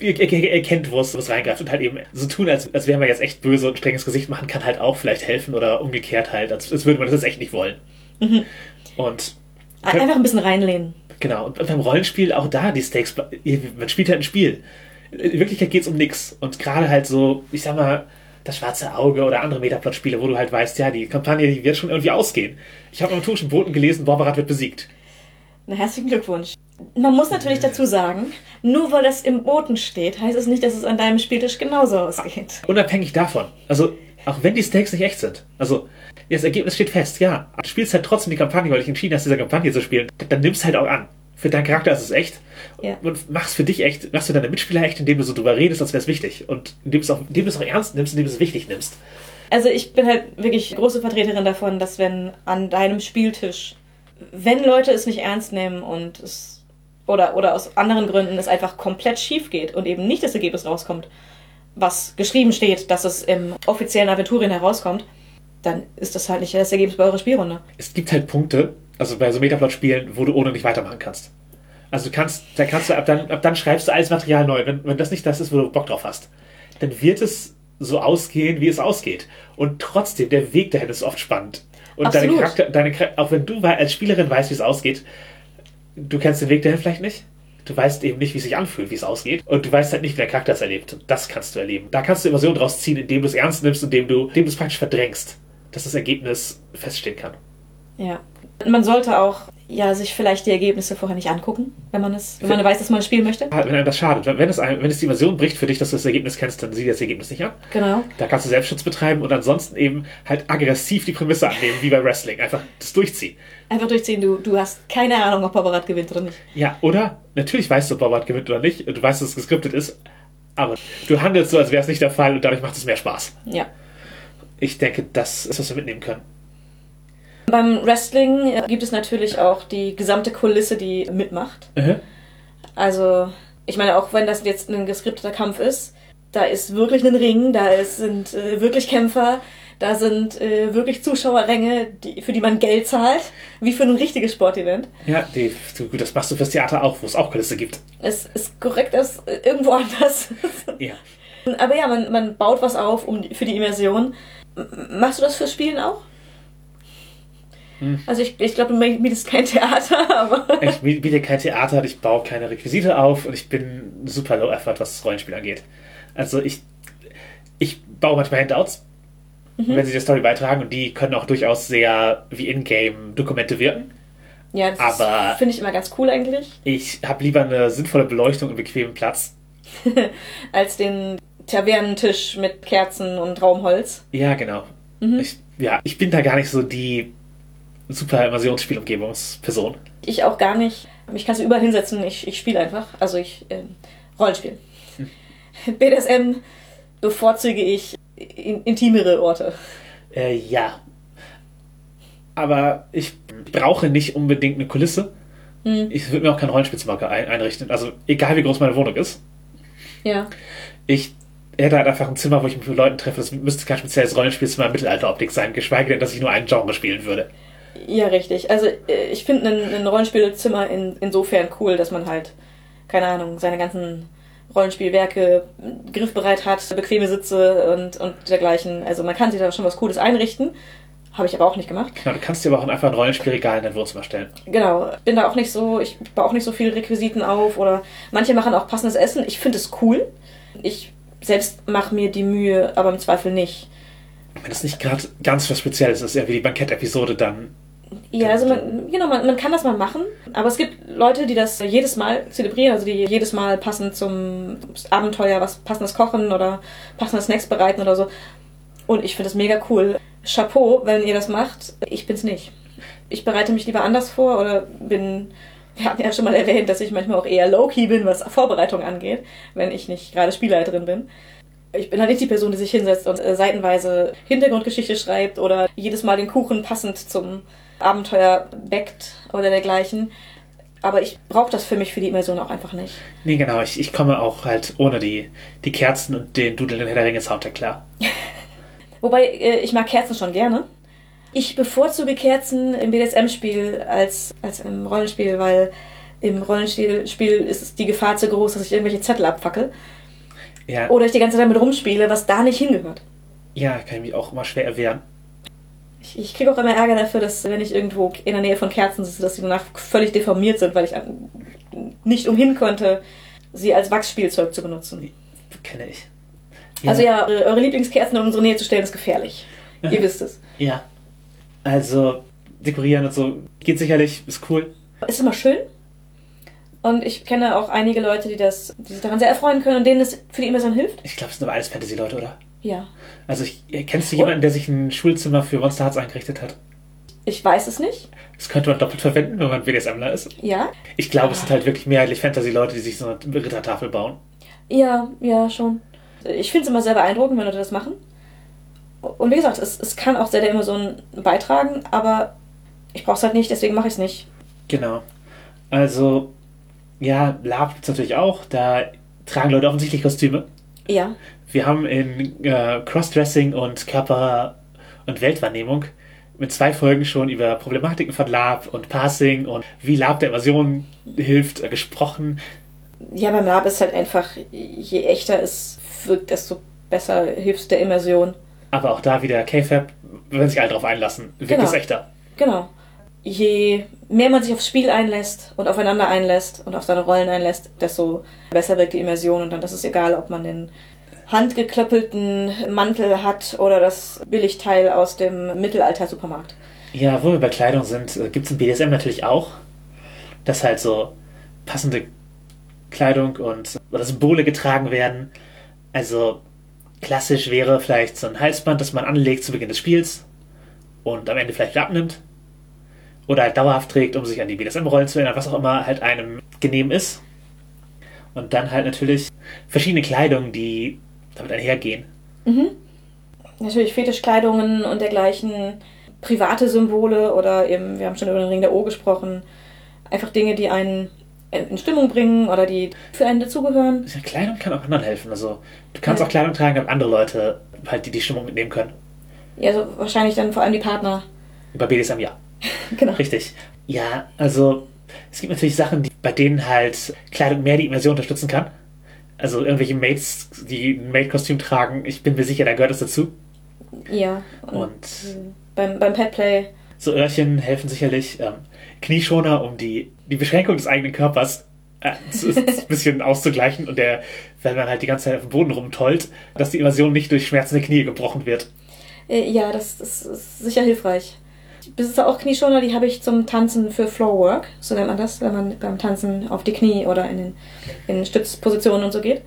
Er, er, er kennt, wo es, wo es reingreift und halt eben so tun, als, als wäre man jetzt echt böse und strenges Gesicht machen, kann halt auch vielleicht helfen oder umgekehrt halt, als, als würde man das jetzt echt nicht wollen. Und Einfach ein bisschen reinlehnen. Genau, und beim Rollenspiel auch da die Stakes, man spielt halt ein Spiel. In Wirklichkeit geht's um nix. Und gerade halt so, ich sag mal, das schwarze Auge oder andere Metaplot-Spiele, wo du halt weißt, ja, die Kampagne, die wird schon irgendwie ausgehen. Ich habe am Turischen Boten gelesen, Borberat wird besiegt. Na, herzlichen Glückwunsch. Man muss natürlich dazu sagen, nur weil das im Boten steht, heißt es nicht, dass es an deinem Spieltisch genauso ausgeht. Unabhängig davon. Also, auch wenn die Stakes nicht echt sind. Also, das Ergebnis steht fest, ja. Du spielst halt trotzdem die Kampagne, weil du dich entschieden hast, diese Kampagne zu spielen. Dann nimmst halt auch an. Für deinen Charakter ist es echt. Ja. Und machst für dich echt, machst für deine Mitspieler echt, indem du so drüber redest, als wäre es wichtig. Und indem du es auch, indem du es auch ernst nimmst, indem du es wichtig nimmst. Also ich bin halt wirklich große Vertreterin davon, dass wenn an deinem Spieltisch, wenn Leute es nicht ernst nehmen und es oder, oder aus anderen Gründen es einfach komplett schief geht und eben nicht das Ergebnis rauskommt, was geschrieben steht, dass es im offiziellen Aventurien herauskommt, dann ist das halt nicht das Ergebnis bei eurer Spielrunde. es gibt halt Punkte, also bei so Metaplot-Spielen, wo du ohne nicht weitermachen kannst. Also du kannst, da kannst du ab dann, ab dann schreibst du alles Material neu. Wenn, wenn das nicht das ist, wo du Bock drauf hast, dann wird es so ausgehen, wie es ausgeht. Und trotzdem, der Weg dahin ist oft spannend. Und deine Absolut. Charakter, deine, auch wenn du als Spielerin weißt, wie es ausgeht, du kennst den Weg dahin vielleicht nicht, Du weißt eben nicht, wie es sich anfühlt, wie es ausgeht. Und du weißt halt nicht, wie der Charakter es erlebt. Und das kannst du erleben. Da kannst du Immersion draus ziehen, indem du es ernst nimmst, indem du, indem du es praktisch verdrängst, dass das Ergebnis feststehen kann. Ja. Man sollte auch ja sich vielleicht die Ergebnisse vorher nicht angucken, wenn man es, wenn man weiß, dass man es spielen möchte. Wenn einem das schadet. Wenn es, wenn es die Immersion bricht für dich, dass du das Ergebnis kennst, dann sieh das Ergebnis nicht an. Genau. Da kannst du Selbstschutz betreiben und ansonsten eben halt aggressiv die Prämisse annehmen, wie bei Wrestling. Einfach das durchziehen. Einfach durchziehen, du, du hast keine Ahnung, ob Babarat gewinnt oder nicht. Ja, oder? Natürlich weißt du, ob Babarat gewinnt oder nicht. Du weißt, dass es geskriptet ist. Aber du handelst so, als wäre es nicht der Fall und dadurch macht es mehr Spaß. Ja. Ich denke, das ist, was wir mitnehmen können. Beim Wrestling äh, gibt es natürlich auch die gesamte Kulisse, die mitmacht. Mhm. Also, ich meine, auch wenn das jetzt ein geskripteter Kampf ist, da ist wirklich ein Ring, da ist, sind äh, wirklich Kämpfer, da sind äh, wirklich Zuschauerränge, die, für die man Geld zahlt, wie für ein richtiges Sportevent. Ja, die, gut, das machst du fürs Theater auch, wo es auch Kulisse gibt. Es ist korrekt, das äh, irgendwo anders. Ja. Aber ja, man, man baut was auf um, die- für die Immersion. Machst du das fürs Spielen auch? Hm. Also ich, ich glaube, du mietest kein Theater, (laughs) aber... Ich biete kein Theater, ich baue keine Requisite auf und ich bin super low effort, was das Rollenspiel angeht. Also ich, ich baue manchmal Handouts, wenn sie der Story beitragen und die können auch durchaus sehr wie Ingame-Dokumente wirken. Ja, das finde ich immer ganz cool eigentlich, Ich habe lieber eine sinnvolle Beleuchtung und bequemen Platz. (laughs) als den Tavernentisch mit Kerzen und Raumholz. Ja, genau. Ich, ja, ich bin da gar nicht so die super Immersionsspielumgebungsperson. Ich auch gar nicht. Mich kannst du überall hinsetzen, ich, ich spiele einfach. Also ich, ähm, Rollenspiel. (laughs) BDSM bevorzuge ich in, intimere Orte. Äh, ja. Aber ich brauche nicht unbedingt eine Kulisse. Hm. Ich würde mir auch kein Rollenspielzimmer ein einrichten. Also egal wie groß meine Wohnung ist. Ja. Ich hätte halt einfach ein Zimmer, wo ich mich mit Leuten treffe. Das müsste kein spezielles Rollenspielzimmer in Mittelalteroptik sein, geschweige denn, dass ich nur einen Genre spielen würde. Ja, richtig. Also äh, ich finde ein, ein Rollenspielzimmer in, insofern cool, dass man halt, keine Ahnung, seine ganzen Rollenspielwerke griffbereit hat, bequeme Sitze und, und dergleichen. Also man kann sich da schon was Cooles einrichten. Habe ich aber auch nicht gemacht. Genau, du kannst dir aber auch einfach ein Rollenspielregal in dein Wohnzimmer stellen. Genau. Bin da auch nicht so, ich baue auch nicht so viele Requisiten auf oder manche machen auch passendes Essen. Ich finde es cool. Ich selbst mache mir die Mühe, aber im Zweifel nicht. Wenn das nicht gerade ganz was Spezielles ist, eher wie die Bankett-Episode, dann Ja, also man, genau, man, man kann das mal machen, aber es gibt Leute, die das jedes Mal zelebrieren, also die jedes Mal passend zum Abenteuer was passendes kochen oder passende Snacks bereiten oder so. Und ich finde das mega cool. Chapeau, wenn ihr das macht. Ich bin's nicht. Ich bereite mich lieber anders vor oder bin, wir hatten ja schon mal erwähnt, dass ich manchmal auch eher low-key bin, was Vorbereitung angeht, wenn ich nicht gerade Spielleiterin bin. Ich bin halt nicht die Person, die sich hinsetzt und äh, seitenweise Hintergrundgeschichte schreibt oder jedes Mal den Kuchen passend zum Abenteuer backt oder dergleichen. Aber ich brauche das für mich für die Immersion auch einfach nicht. Nee, genau, ich, ich komme auch halt ohne die, die Kerzen und den dudelnden Herr der Ringe Soundtrack klar. (laughs) Wobei, äh, ich mag Kerzen schon gerne. Ich bevorzuge Kerzen im BDSM-Spiel als, als im Rollenspiel, weil im Rollenspiel Spiel ist die Gefahr zu groß, dass ich irgendwelche Zettel abfackel. Ja, Oder ich die ganze Zeit damit rumspiele, was da nicht hingehört. ja, kann ich mich auch immer schwer erwehren. Ich, ich kriege auch immer Ärger dafür, dass wenn ich irgendwo in der Nähe von Kerzen sitze, dass sie danach völlig deformiert sind, weil ich nicht umhin konnte, sie als Wachsspielzeug zu benutzen. Kenne ich. Also ja, eure Lieblingskerzen in unsere Nähe zu stellen, ist gefährlich. Ihr wisst es. Ja. Also, dekorieren und so geht sicherlich, ist cool. Ist immer schön. Und ich kenne auch einige Leute, die das, die sich daran sehr erfreuen können und denen es für die Immersion hilft. Ich glaube, es sind aber alles Fantasy-Leute, oder? Ja. Also, ich, kennst du jemanden, der sich ein Schulzimmer für Monster Hearts eingerichtet hat? Ich weiß es nicht. Das könnte man doppelt verwenden, wenn man BDSMler ist. Ja. Ich glaube, es sind halt wirklich mehrheitlich Fantasy-Leute, die sich so eine Rittertafel bauen. Ja, ja, schon. Ich finde es immer sehr beeindruckend, wenn Leute das machen. Und wie gesagt, es, es kann auch sehr der Immersion beitragen, aber ich brauche es halt nicht, deswegen mache ich es nicht. Genau. Also, ja, Lab gibt's natürlich auch. Da tragen Leute offensichtlich Kostüme. Ja. Wir haben in äh, Crossdressing und Körper- und Weltwahrnehmung mit zwei Folgen schon über Problematiken von Lab und Passing und wie Lab der Immersion hilft äh, gesprochen. Ja, beim Lab ist halt einfach, je echter es wirkt, desto besser hilft der Immersion. Aber auch da wieder K-Fab, wenn sich alle drauf einlassen, wirkt Genau. es echter. Genau. je mehr man sich aufs Spiel einlässt und aufeinander einlässt und auf seine Rollen einlässt, desto besser wirkt die Immersion und dann ist es egal, ob man den handgeklöppelten Mantel hat oder das Billigteil aus dem Mittelalter-Supermarkt. Ja, wo wir bei Kleidung sind, äh, gibt es im BDSM natürlich auch, dass halt so passende Kleidung und oder Symbole getragen werden. Also klassisch wäre vielleicht so ein Halsband, das man anlegt zu Beginn des Spiels und am Ende vielleicht abnimmt. Oder halt dauerhaft trägt, um sich an die BDSM-Rollen zu erinnern, was auch immer halt einem genehm ist. Und dann halt natürlich verschiedene Kleidung, die damit einhergehen. Mhm. Natürlich Fetischkleidungen und dergleichen, private Symbole oder eben, wir haben schon über den Ring der O gesprochen, einfach Dinge, die einen in Stimmung bringen oder die für einen dazugehören. Ja, Kleidung kann auch anderen helfen. Also du kannst ja. auch Kleidung tragen, damit andere Leute halt die, die Stimmung mitnehmen können. Ja, also wahrscheinlich dann vor allem die Partner. Bei BDSM ja. genau. Richtig. Ja, also es gibt natürlich Sachen, die, bei denen halt Kleidung mehr die Immersion unterstützen kann. Also irgendwelche Mates, die ein Maid-Kostüm tragen, ich bin mir sicher, da gehört es dazu. Ja. Und, und beim, beim Petplay. So Öhrchen helfen sicherlich. Ähm, Knieschoner, um die, die Beschränkung des eigenen Körpers äh, (laughs) ein bisschen auszugleichen und der, wenn man halt die ganze Zeit auf dem Boden rumtollt, dass die Immersion nicht durch schmerzende Knie gebrochen wird. Äh, ja, das, das ist sicher hilfreich. Ich besitze auch Knieschoner, die habe ich zum Tanzen für Floorwork, so nennt man das, wenn man beim Tanzen auf die Knie oder in, den, in Stützpositionen und so geht.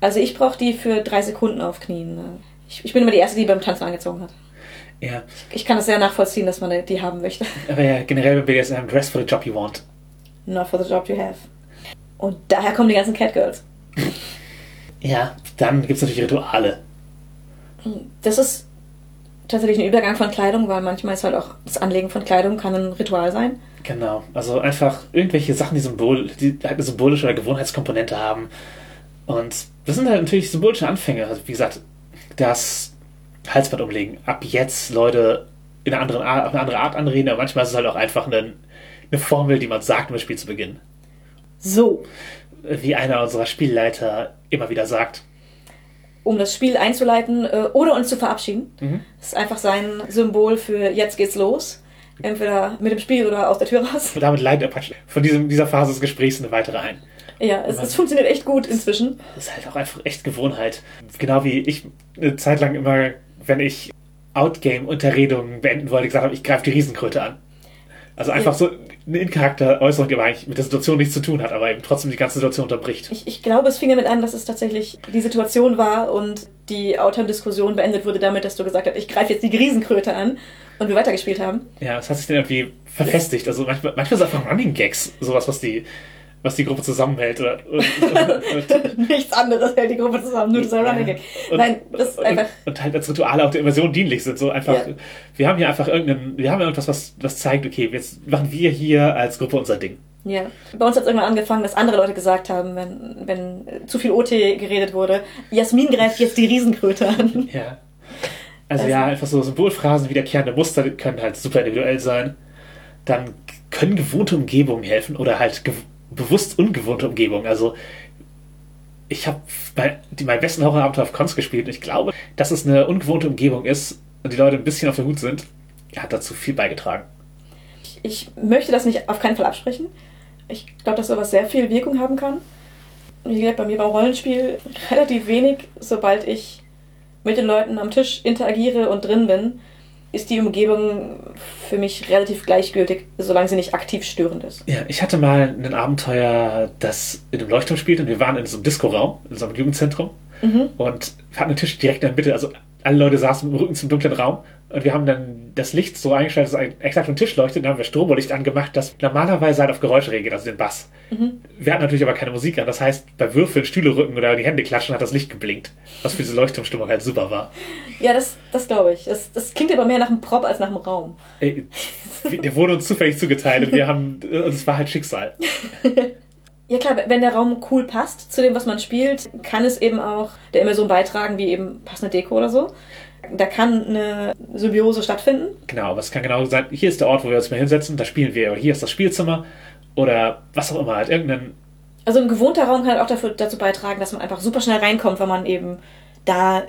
Also ich brauche die für drei Sekunden auf Knien. Ich, ich bin immer die Erste, die beim Tanzen angezogen hat. Ja. Ich kann das sehr nachvollziehen, dass man die haben möchte. Aber ja, generell beim BDSM, dress for the job you want. Not for the job you have. Und daher kommen die ganzen Catgirls. ja, dann gibt es natürlich Rituale. Das ist tatsächlich ein Übergang von Kleidung, weil manchmal ist halt auch das Anlegen von Kleidung kann ein Ritual sein. Genau, also einfach irgendwelche Sachen, die, Symbol, die halt eine symbolische oder Gewohnheitskomponente haben. Und das sind halt natürlich symbolische Anfänge. Also wie gesagt, das Halsband umlegen. Ab jetzt Leute in einer anderen Art, auf eine andere Art anreden, aber manchmal ist es halt auch einfach eine, eine Formel, die man sagt, um das Spiel zu beginnen. So. Wie einer unserer Spielleiter immer wieder sagt. Um das Spiel einzuleiten äh, oder uns zu verabschieden. Mhm. Das ist einfach sein Symbol für jetzt geht's los. Entweder mit dem Spiel oder aus der Tür raus. Und damit leitet er von diesem, dieser Phase des Gesprächs eine weitere ein. Ja, es, es, funktioniert echt gut inzwischen. Das ist halt auch einfach echt Gewohnheit. Genau wie ich eine Zeit lang immer wenn ich Outgame-Unterredungen beenden wollte, gesagt habe, ich greife die Riesenkröte an. Also einfach so eine In-Charakter-Äußerung, die eigentlich mit der Situation nichts zu tun hat, aber eben trotzdem die ganze Situation unterbricht. Ich, ich glaube, es fing damit an, dass es tatsächlich die Situation war und die Autoren-Diskussion beendet wurde damit, dass du gesagt hast, ich greife jetzt die Riesenkröte an und wir weitergespielt haben. Ja, es hat sich dann irgendwie verfestigt. Also manchmal, manchmal ist es einfach Running Gags, sowas, was die was die Gruppe zusammenhält. Oder, (laughs) Nichts anderes hält die Gruppe zusammen, nur dieser Running Gag. Nein, das ist einfach. Und, und, halt als Rituale auch der Immersion dienlich sind. So einfach, ja. wir haben hier einfach irgendeinen, wir haben irgendwas, was, was zeigt, okay, jetzt machen wir hier als Gruppe unser Ding. Ja. Bei uns hat es irgendwann angefangen, dass andere Leute gesagt haben, wenn, wenn zu viel OT geredet wurde, Jasmin greift jetzt die Riesenkröte an. Ja. Also, also ja, einfach so Symbolphrasen, wiederkehrende Muster können halt super individuell sein. Dann können gewohnte Umgebungen helfen oder halt bewusst ungewohnte Umgebung. Also ich habe mein, meinen besten Horrorabenteuer auf Cons gespielt und ich glaube, dass es eine ungewohnte Umgebung ist und die Leute ein bisschen auf der Hut sind, hat dazu viel beigetragen. Ich, möchte das nicht auf keinen Fall absprechen. Ich glaube, dass sowas sehr viel Wirkung haben kann. Wie gesagt, bei mir beim Rollenspiel (laughs) relativ wenig, sobald ich mit den Leuten am Tisch interagiere und drin bin, ist die Umgebung für mich relativ gleichgültig, solange sie nicht aktiv störend ist. Ja, ich hatte mal ein Abenteuer, das in einem Leuchtturm spielt und wir waren in so einem Disco-Raum, in so einem Jugendzentrum mhm. und hatten einen Tisch direkt in der Mitte, also alle Leute saßen mit dem Rücken zum dunklen Raum und wir haben dann das Licht so eingestellt, dass es exakt auf den Tisch leuchtet. Dann haben wir Strobolicht angemacht, das normalerweise halt auf Geräusche regelt, also den Bass. Mhm. Wir hatten natürlich aber keine Musik an. Das heißt, bei Würfeln, Stühle rücken oder die Hände klatschen, hat das Licht geblinkt. Was für diese Leuchtturmstimmung halt super war. Ja, das, das glaube ich. Das, das klingt aber mehr nach einem Prop als nach einem Raum. Ey, der wurde uns zufällig zugeteilt und wir haben, es war halt Schicksal. (laughs) Ja klar, wenn der Raum cool passt zu dem, was man spielt, kann es eben auch der Immersion beitragen, wie eben passende Deko oder so. Da kann eine Symbiose stattfinden. Genau, aber es kann genau sein, hier ist der Ort, wo wir uns mal hinsetzen, da spielen wir, oder hier ist das Spielzimmer oder was auch immer, halt irgendein. Also ein gewohnter Raum kann halt auch dafür, dazu beitragen, dass man einfach super schnell reinkommt, wenn man eben da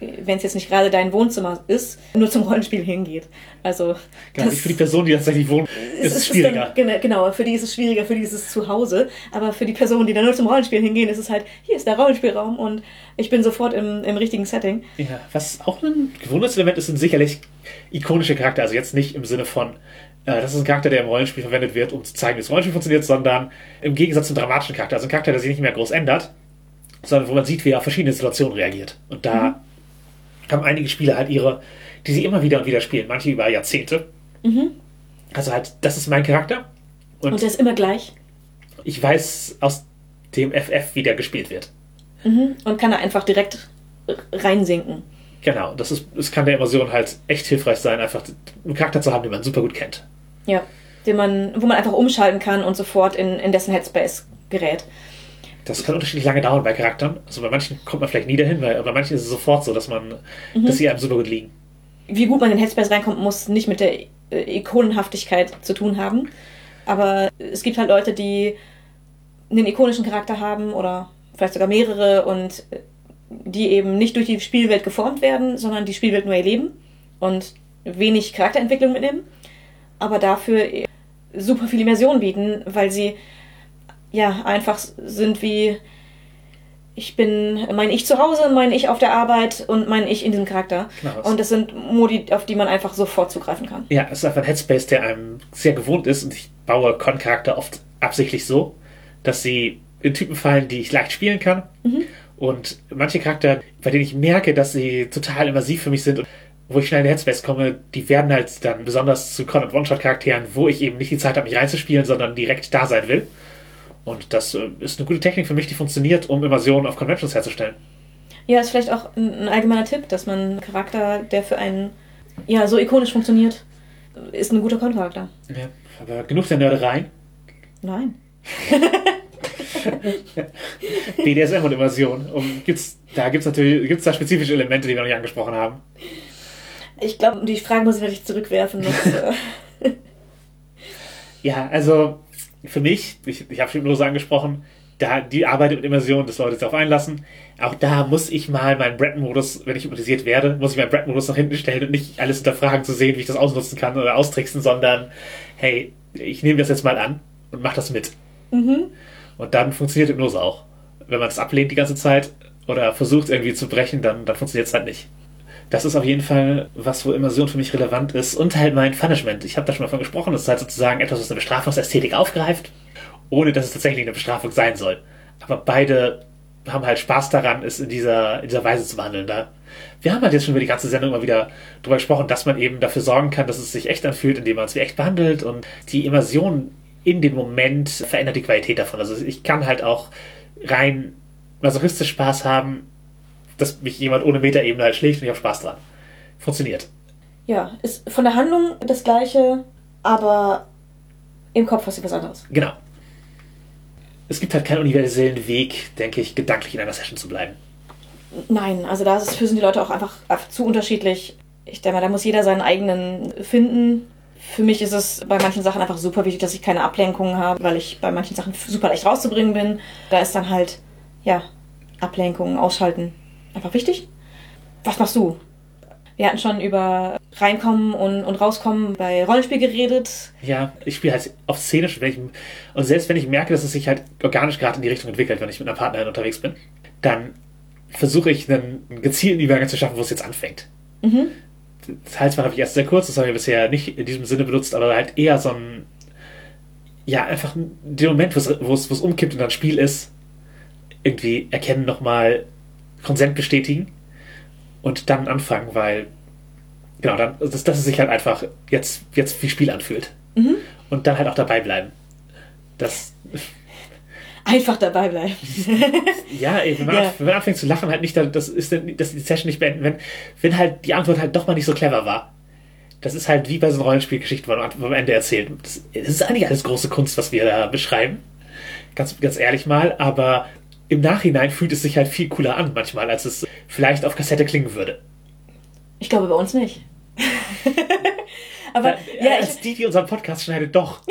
wenn es jetzt nicht gerade dein Wohnzimmer ist, nur zum Rollenspiel hingeht. Also genau, für die Person, die tatsächlich wohnt, ist es schwieriger. Dann, genau, für die ist es schwieriger, für die ist es zu Hause. Aber für die Personen, die dann nur zum Rollenspiel hingehen, ist es halt, hier ist der Rollenspielraum und ich bin sofort im, im richtigen Setting. Ja, was auch ein gewundertes Element ist, sind sicherlich ikonische Charakter. Also jetzt nicht im Sinne von, äh, das ist ein Charakter, der im Rollenspiel verwendet wird, um zu zeigen, wie das Rollenspiel funktioniert, sondern im Gegensatz zum dramatischen Charakter. Also ein Charakter, der sich nicht mehr groß ändert, sondern wo man sieht, wie er auf verschiedene Situationen reagiert. Und da mhm haben einige Spiele halt ihre, die sie immer wieder und wieder spielen, manche über Jahrzehnte. Mhm. Also halt, das ist mein Charakter. Und, und der ist immer gleich. Ich weiß aus dem FF, wie der gespielt wird. Mhm. Und kann er einfach direkt reinsinken. Genau, das ist, es kann der Immersion halt echt hilfreich sein, einfach einen Charakter zu haben, den man super gut kennt. Ja, den man, wo man einfach umschalten kann und sofort in, in dessen Headspace gerät. Das kann unterschiedlich lange dauern bei Charakteren. Also bei manchen kommt man vielleicht nie dahin, weil bei manchen ist es sofort so, dass man, mhm. dass sie einem super gut liegen. Wie gut man in Headspace reinkommt, muss nicht mit der äh, Ikonenhaftigkeit zu tun haben. Aber es gibt halt Leute, die einen ikonischen Charakter haben oder vielleicht sogar mehrere und äh, die eben nicht durch die Spielwelt geformt werden, sondern die Spielwelt nur erleben und wenig Charakterentwicklung mitnehmen, aber dafür super viel Immersion bieten, weil sie ja, einfach sind wie ich bin mein Ich zu Hause, mein Ich auf der Arbeit und mein Ich in diesem Charakter. Genau. Und das sind Modi, auf die man einfach sofort zugreifen kann. Ja, es ist einfach ein Headspace, der einem sehr gewohnt ist und ich baue Con-Charakter oft absichtlich so, dass sie in Typen fallen, die ich leicht spielen kann. Mhm. Und manche Charakter, bei denen ich merke, dass sie total immersiv für mich sind und wo ich schnell in den Headspace komme, die werden halt dann besonders zu Con- und One-Shot-Charakteren, wo ich eben nicht die Zeit habe, mich reinzuspielen, sondern direkt da sein will. Und das äh, ist eine gute Technik für mich, die funktioniert, um Immersionen auf Conventions herzustellen. Ja, ist vielleicht auch ein allgemeiner Tipp, dass man einen Charakter, der für einen ja, so ikonisch funktioniert, ist ein guter Con-Charakter. Ja, aber genug der Nördereien. Nein. (laughs) BDSM und Immersion. Um, gibt's, da gibt es natürlich gibt's da spezifische Elemente, die wir noch nicht angesprochen haben. Ich glaube, die Frage muss ich natürlich zurückwerfen. Dass, äh (laughs) ja, also für mich, ich, ich habe schon Hypnose angesprochen, da die Arbeit mit Immersion, das Leute sich darauf einlassen. Auch da muss ich mal meinen Brett-Modus, wenn ich hypnotisiert werde, muss ich meinen Brett-Modus nach hinten stellen und nicht alles hinterfragen zu sehen, wie ich das ausnutzen kann oder austricksen, sondern hey, ich nehme das jetzt mal an und mache das mit. Mhm. Und dann funktioniert Hypnose auch. Wenn man es ablehnt die ganze Zeit oder versucht irgendwie zu brechen, dann, dann funktioniert es halt nicht. Das ist auf jeden Fall was, wo Immersion für mich relevant ist. Und halt mein Punishment. Ich habe da schon mal von gesprochen. Das ist halt sozusagen etwas, was eine Bestrafungsästhetik aufgreift, ohne dass es tatsächlich eine Bestrafung sein soll. Aber beide haben halt Spaß daran, es in dieser, in dieser Weise zu behandeln. Da. Wir haben halt jetzt schon über die ganze Sendung immer wieder darüber gesprochen, dass man eben dafür sorgen kann, dass es sich echt anfühlt, indem man es wie echt behandelt. Und die Immersion in dem Moment verändert die Qualität davon. Also ich kann halt auch rein masochistisch Spaß haben, dass mich jemand ohne Metaebene halt schlägt und ich habe Spaß dran. Funktioniert. Ja, ist von der Handlung das gleiche, aber im Kopf hast du was anderes. Genau. Es gibt halt keinen universellen Weg, denke ich, gedanklich in einer Session zu bleiben. Nein, also da sind die Leute auch einfach, einfach zu unterschiedlich. Ich denke mal, da muss jeder seinen eigenen finden. Für mich ist es bei manchen Sachen einfach super wichtig, dass ich keine Ablenkungen habe, weil ich bei manchen Sachen super leicht rauszubringen bin. Da ist dann halt, ja, Ablenkungen, ausschalten, einfach wichtig. Was machst du? Wir hatten schon über Reinkommen und, und Rauskommen bei Rollenspiel geredet. Ja, ich spiele halt auf Szenisch. Wenn ich, und selbst wenn ich merke, dass es sich halt organisch gerade in die Richtung entwickelt, wenn ich mit einer Partnerin unterwegs bin, dann versuche ich einen, einen gezielten Übergang zu schaffen, wo es jetzt anfängt. Mhm. Das Halsband habe ich erst sehr kurz, das haben wir bisher nicht in diesem Sinne benutzt, aber halt eher so ein, ja, einfach den Moment, wo es, wo es umkippt und dann Spiel ist, irgendwie erkennen nochmal, Konsent bestätigen und dann anfangen, weil genau, dann, dass, dass es sich halt einfach jetzt, jetzt wie Spiel anfühlt. Mhm. Und dann halt auch dabei bleiben. Das. (laughs) Einfach dabei bleiben. (laughs) ja, ey, wenn, man, ja. wenn man anfängt zu lachen, halt nicht, das ist dass die Session nicht beenden, wenn, wenn halt die Antwort halt doch mal nicht so clever war. Das ist halt wie bei so einer Rollenspielgeschichte, wo man am Ende erzählt. Das, das ist eigentlich alles große Kunst, was wir da beschreiben. Ganz, ganz ehrlich mal, aber im Nachhinein fühlt es sich halt viel cooler an manchmal, als es vielleicht auf Kassette klingen würde. Ich glaube bei uns nicht. (laughs) Aber ja, ja als ich, die, die unseren Podcast schneidet, doch. (laughs)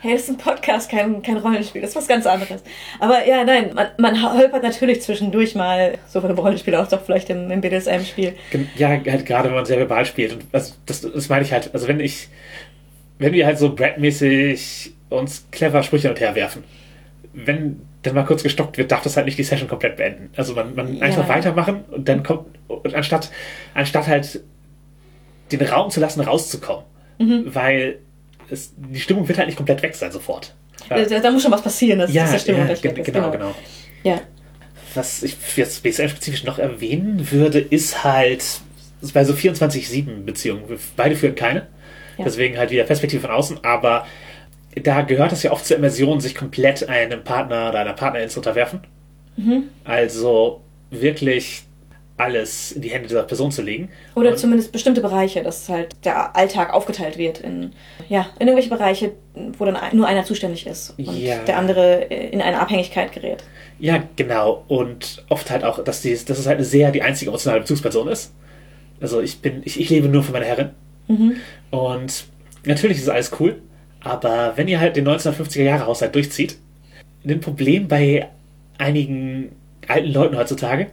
hey, das ist ein Podcast, kein, kein Rollenspiel, das ist was ganz anderes. Aber ja, nein, man, man holpert natürlich zwischendurch mal, so von einem Rollenspiel auch doch vielleicht im, im BDSM-Spiel. Ja, halt gerade wenn man sehr verbal spielt. Und also, das, das meine ich halt, also wenn ich, wenn wir halt so Brad-mäßig uns clever Sprüche hin und her werfen, wenn dann mal kurz gestockt wird, darf das halt nicht die Session komplett beenden. Also man, man Ja. einfach weitermachen und dann kommt, und anstatt, anstatt halt den Raum zu lassen, rauszukommen. Mhm. Weil es, die Stimmung wird halt nicht komplett weg sein sofort. Da, da muss schon was passieren, dass, ja, dass die Stimmung ja nicht weg gen- ist. genau, genau. Ja. Was ich jetzt BSM-spezifisch noch erwähnen würde, ist halt bei so 24-7 Beziehungen. Wir Beide führen keine. Ja. Deswegen halt wieder Perspektive von außen, aber da gehört es ja oft zur Immersion, sich komplett einem Partner oder einer Partnerin zu unterwerfen. Mhm. Also wirklich alles in die Hände dieser Person zu legen. Oder Und- zumindest bestimmte Bereiche, dass halt der Alltag aufgeteilt wird in, ja, in irgendwelche Bereiche, wo dann nur einer zuständig ist und Ja. der andere äh, in eine Abhängigkeit gerät. Ja, genau. Und oft halt auch, dass, die, dass es halt sehr die einzige emotionale Bezugsperson ist. Also ich bin, ich, ich lebe nur für meine Herrin. Und natürlich ist alles cool, aber wenn ihr halt den 1950er Jahre Haushalt durchzieht, ein Problem bei einigen alten Leuten heutzutage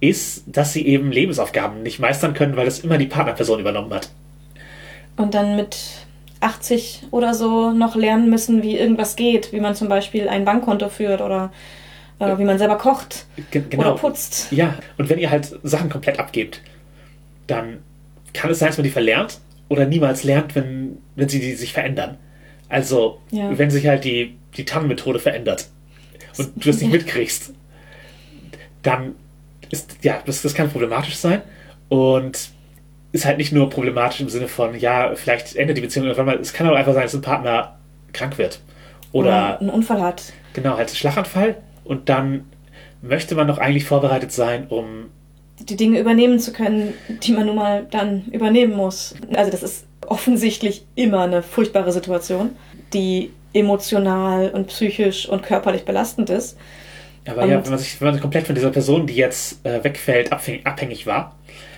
ist, dass sie eben Lebensaufgaben nicht meistern können, weil das immer die Partnerperson übernommen hat. Und dann mit 80 oder so noch lernen müssen, wie irgendwas geht, wie man zum Beispiel ein Bankkonto führt oder äh, wie man selber kocht oder genau. putzt. Ja, und wenn ihr halt Sachen komplett abgebt, dann kann es sein, dass man die verlernt oder niemals lernt, wenn, wenn sie die sich verändern. Also, Ja. wenn sich halt die, die TAN-Methode verändert und du das nicht (laughs) mitkriegst, dann ist, ja, das, das kann problematisch sein und ist halt nicht nur problematisch im Sinne von, ja, vielleicht endet die Beziehung irgendwann mal, es kann auch einfach sein, dass ein Partner krank wird. Oder einen Unfall hat. genau, halt einen Schlaganfall und dann möchte man doch eigentlich vorbereitet sein, um die Dinge übernehmen zu können, die man nun mal dann übernehmen muss. Also das ist offensichtlich immer eine furchtbare Situation, die emotional und psychisch und körperlich belastend ist. Aber ja, Und- wenn man sich wenn man komplett von dieser Person, die jetzt äh, wegfällt, abhängig, war,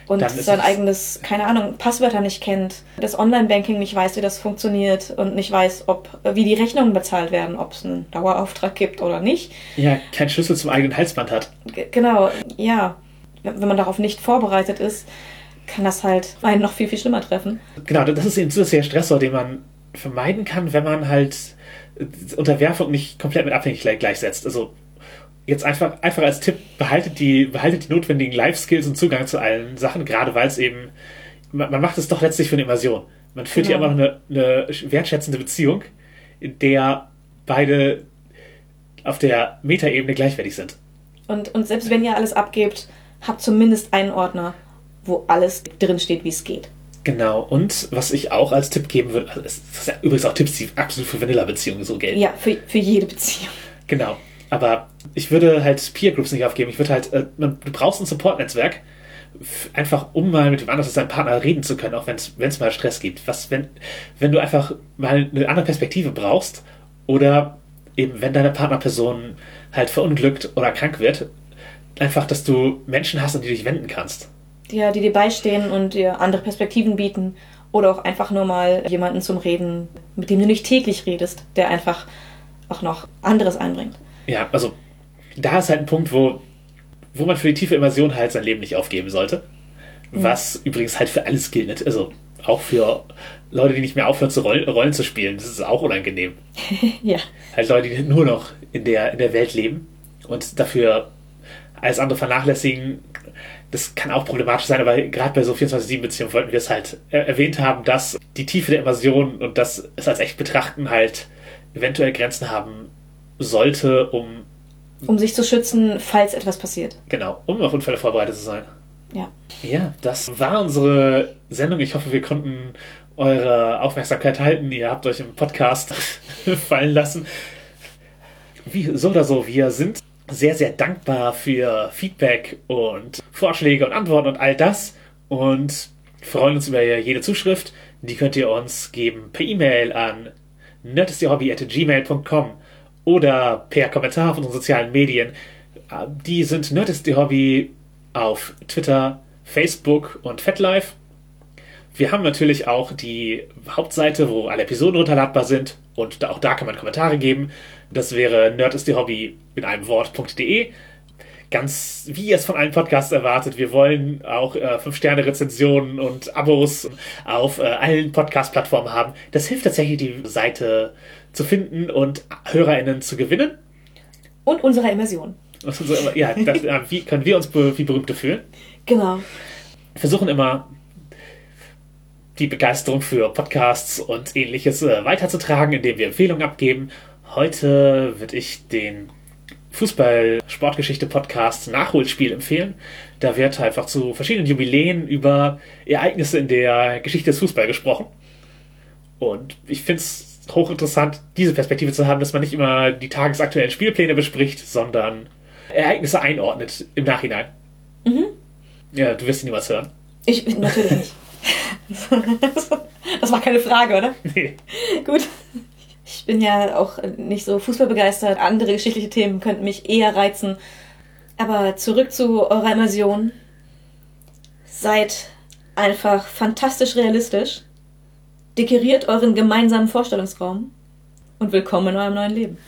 Und Dann sein es- eigenes, keine Ahnung, Passwörter nicht kennt, das Online-Banking nicht weiß, wie das funktioniert und nicht weiß, ob wie die Rechnungen bezahlt werden, ob es einen Dauerauftrag gibt oder nicht. ja, keinen Schlüssel zum eigenen Halsband hat. G genau, ja. Wenn man darauf nicht vorbereitet ist, kann das halt einen noch viel, viel schlimmer treffen. Genau, das ist eben zusätzlicher Stressor, den man vermeiden kann, wenn man halt Unterwerfung nicht komplett mit Abhängigkeit gleichsetzt. Also jetzt einfach, einfach als Tipp, behaltet die, behaltet die notwendigen Life-Skills und Zugang zu allen Sachen, gerade weil es eben, man, man macht es doch letztlich für eine Immersion. Man führt hier Genau. immer noch eine, eine wertschätzende Beziehung, in der beide auf der Metaebene gleichwertig sind. Und, und selbst wenn ihr alles abgebt, habt zumindest einen Ordner, wo alles drin steht, wie es geht. Genau, und was ich auch als Tipp geben würde, also das sind übrigens auch Tipps, die absolut für Vanilla-Beziehungen so gelten. Ja, für, für jede Beziehung. Genau. Aber ich würde halt Peer Groups nicht aufgeben. Ich würde halt, äh, man, du brauchst ein Support-Netzwerk, einfach um mal mit dem anderen als deinem Partner reden zu können, auch wenn es mal Stress gibt. Was, wenn, wenn du einfach mal eine andere Perspektive brauchst oder eben wenn deine Partnerperson halt verunglückt oder krank wird, einfach, dass du Menschen hast, an die du dich wenden kannst. Die, ja, die dir beistehen und dir andere Perspektiven bieten. Oder auch einfach nur mal jemanden zum Reden, mit dem du nicht täglich redest, der einfach auch noch anderes einbringt. Ja, also da ist halt ein Punkt, wo, wo man für die tiefe Immersion halt sein Leben nicht aufgeben sollte. Was übrigens halt für alles gilt. nicht? Also auch für Leute, die nicht mehr aufhören, zu Rollen, Rollen zu spielen. Das ist auch unangenehm. (laughs) ja. Halt Leute, die nur noch in der, in der Welt leben und dafür alles andere vernachlässigen. Das kann auch problematisch sein, aber gerade bei so 24-7-Beziehungen wollten wir es halt äh, erwähnt haben, dass die Tiefe der Immersion und das es als echt betrachten halt eventuell Grenzen haben sollte, um Um sich zu schützen, falls etwas passiert. Genau, um auf Unfälle vorbereitet zu sein. Ja. Ja, das war unsere Sendung. Ich hoffe, wir konnten eure Aufmerksamkeit halten. Ihr habt euch im Podcast (laughs) fallen lassen. Wie so oder so, wir sind sehr, sehr dankbar für Feedback und Vorschläge und Antworten und all das und freuen uns über jede Zuschrift. Die könnt ihr uns geben per E-Mail an nerdistihobby.gmail.com oder per Kommentar auf unseren sozialen Medien. Die sind nerdistihobby auf Twitter, Facebook und FetLife. Wir haben natürlich auch die Hauptseite, wo alle Episoden runterladbar sind Und da, auch da kann man Kommentare geben. Das wäre nerd ist die Hobby in einem Wort.de. Ganz wie ihr es von einem Podcast erwartet. Wir wollen auch äh, 5-Sterne-Rezensionen und Abos auf äh, allen Podcast-Plattformen haben. Das hilft tatsächlich, die Seite zu finden und HörerInnen zu gewinnen. Und unserer Immersion. Ja, das, äh, wie können wir uns be wie Berühmte fühlen? Genau. Wir versuchen immer die Begeisterung für Podcasts und ähnliches äh, weiterzutragen, indem wir Empfehlungen abgeben. Heute würde ich den Fußball-Sportgeschichte-Podcast Nachholspiel empfehlen. Da wird einfach zu verschiedenen Jubiläen über Ereignisse in der Geschichte des Fußballs gesprochen. Und ich finde es hochinteressant, diese Perspektive zu haben, dass man nicht immer die tagesaktuellen Spielpläne bespricht, sondern Ereignisse einordnet im Nachhinein. Mhm. Ja, du wirst niemals hören. Ich natürlich nicht. (laughs) Das war keine Frage, oder? Nee. Gut. Ich bin ja auch nicht so fußballbegeistert. Andere geschichtliche Themen könnten mich eher reizen. Aber zurück zu eurer Immersion. Seid einfach fantastisch realistisch. Dekoriert euren gemeinsamen Vorstellungsraum. Und willkommen in eurem neuen Leben.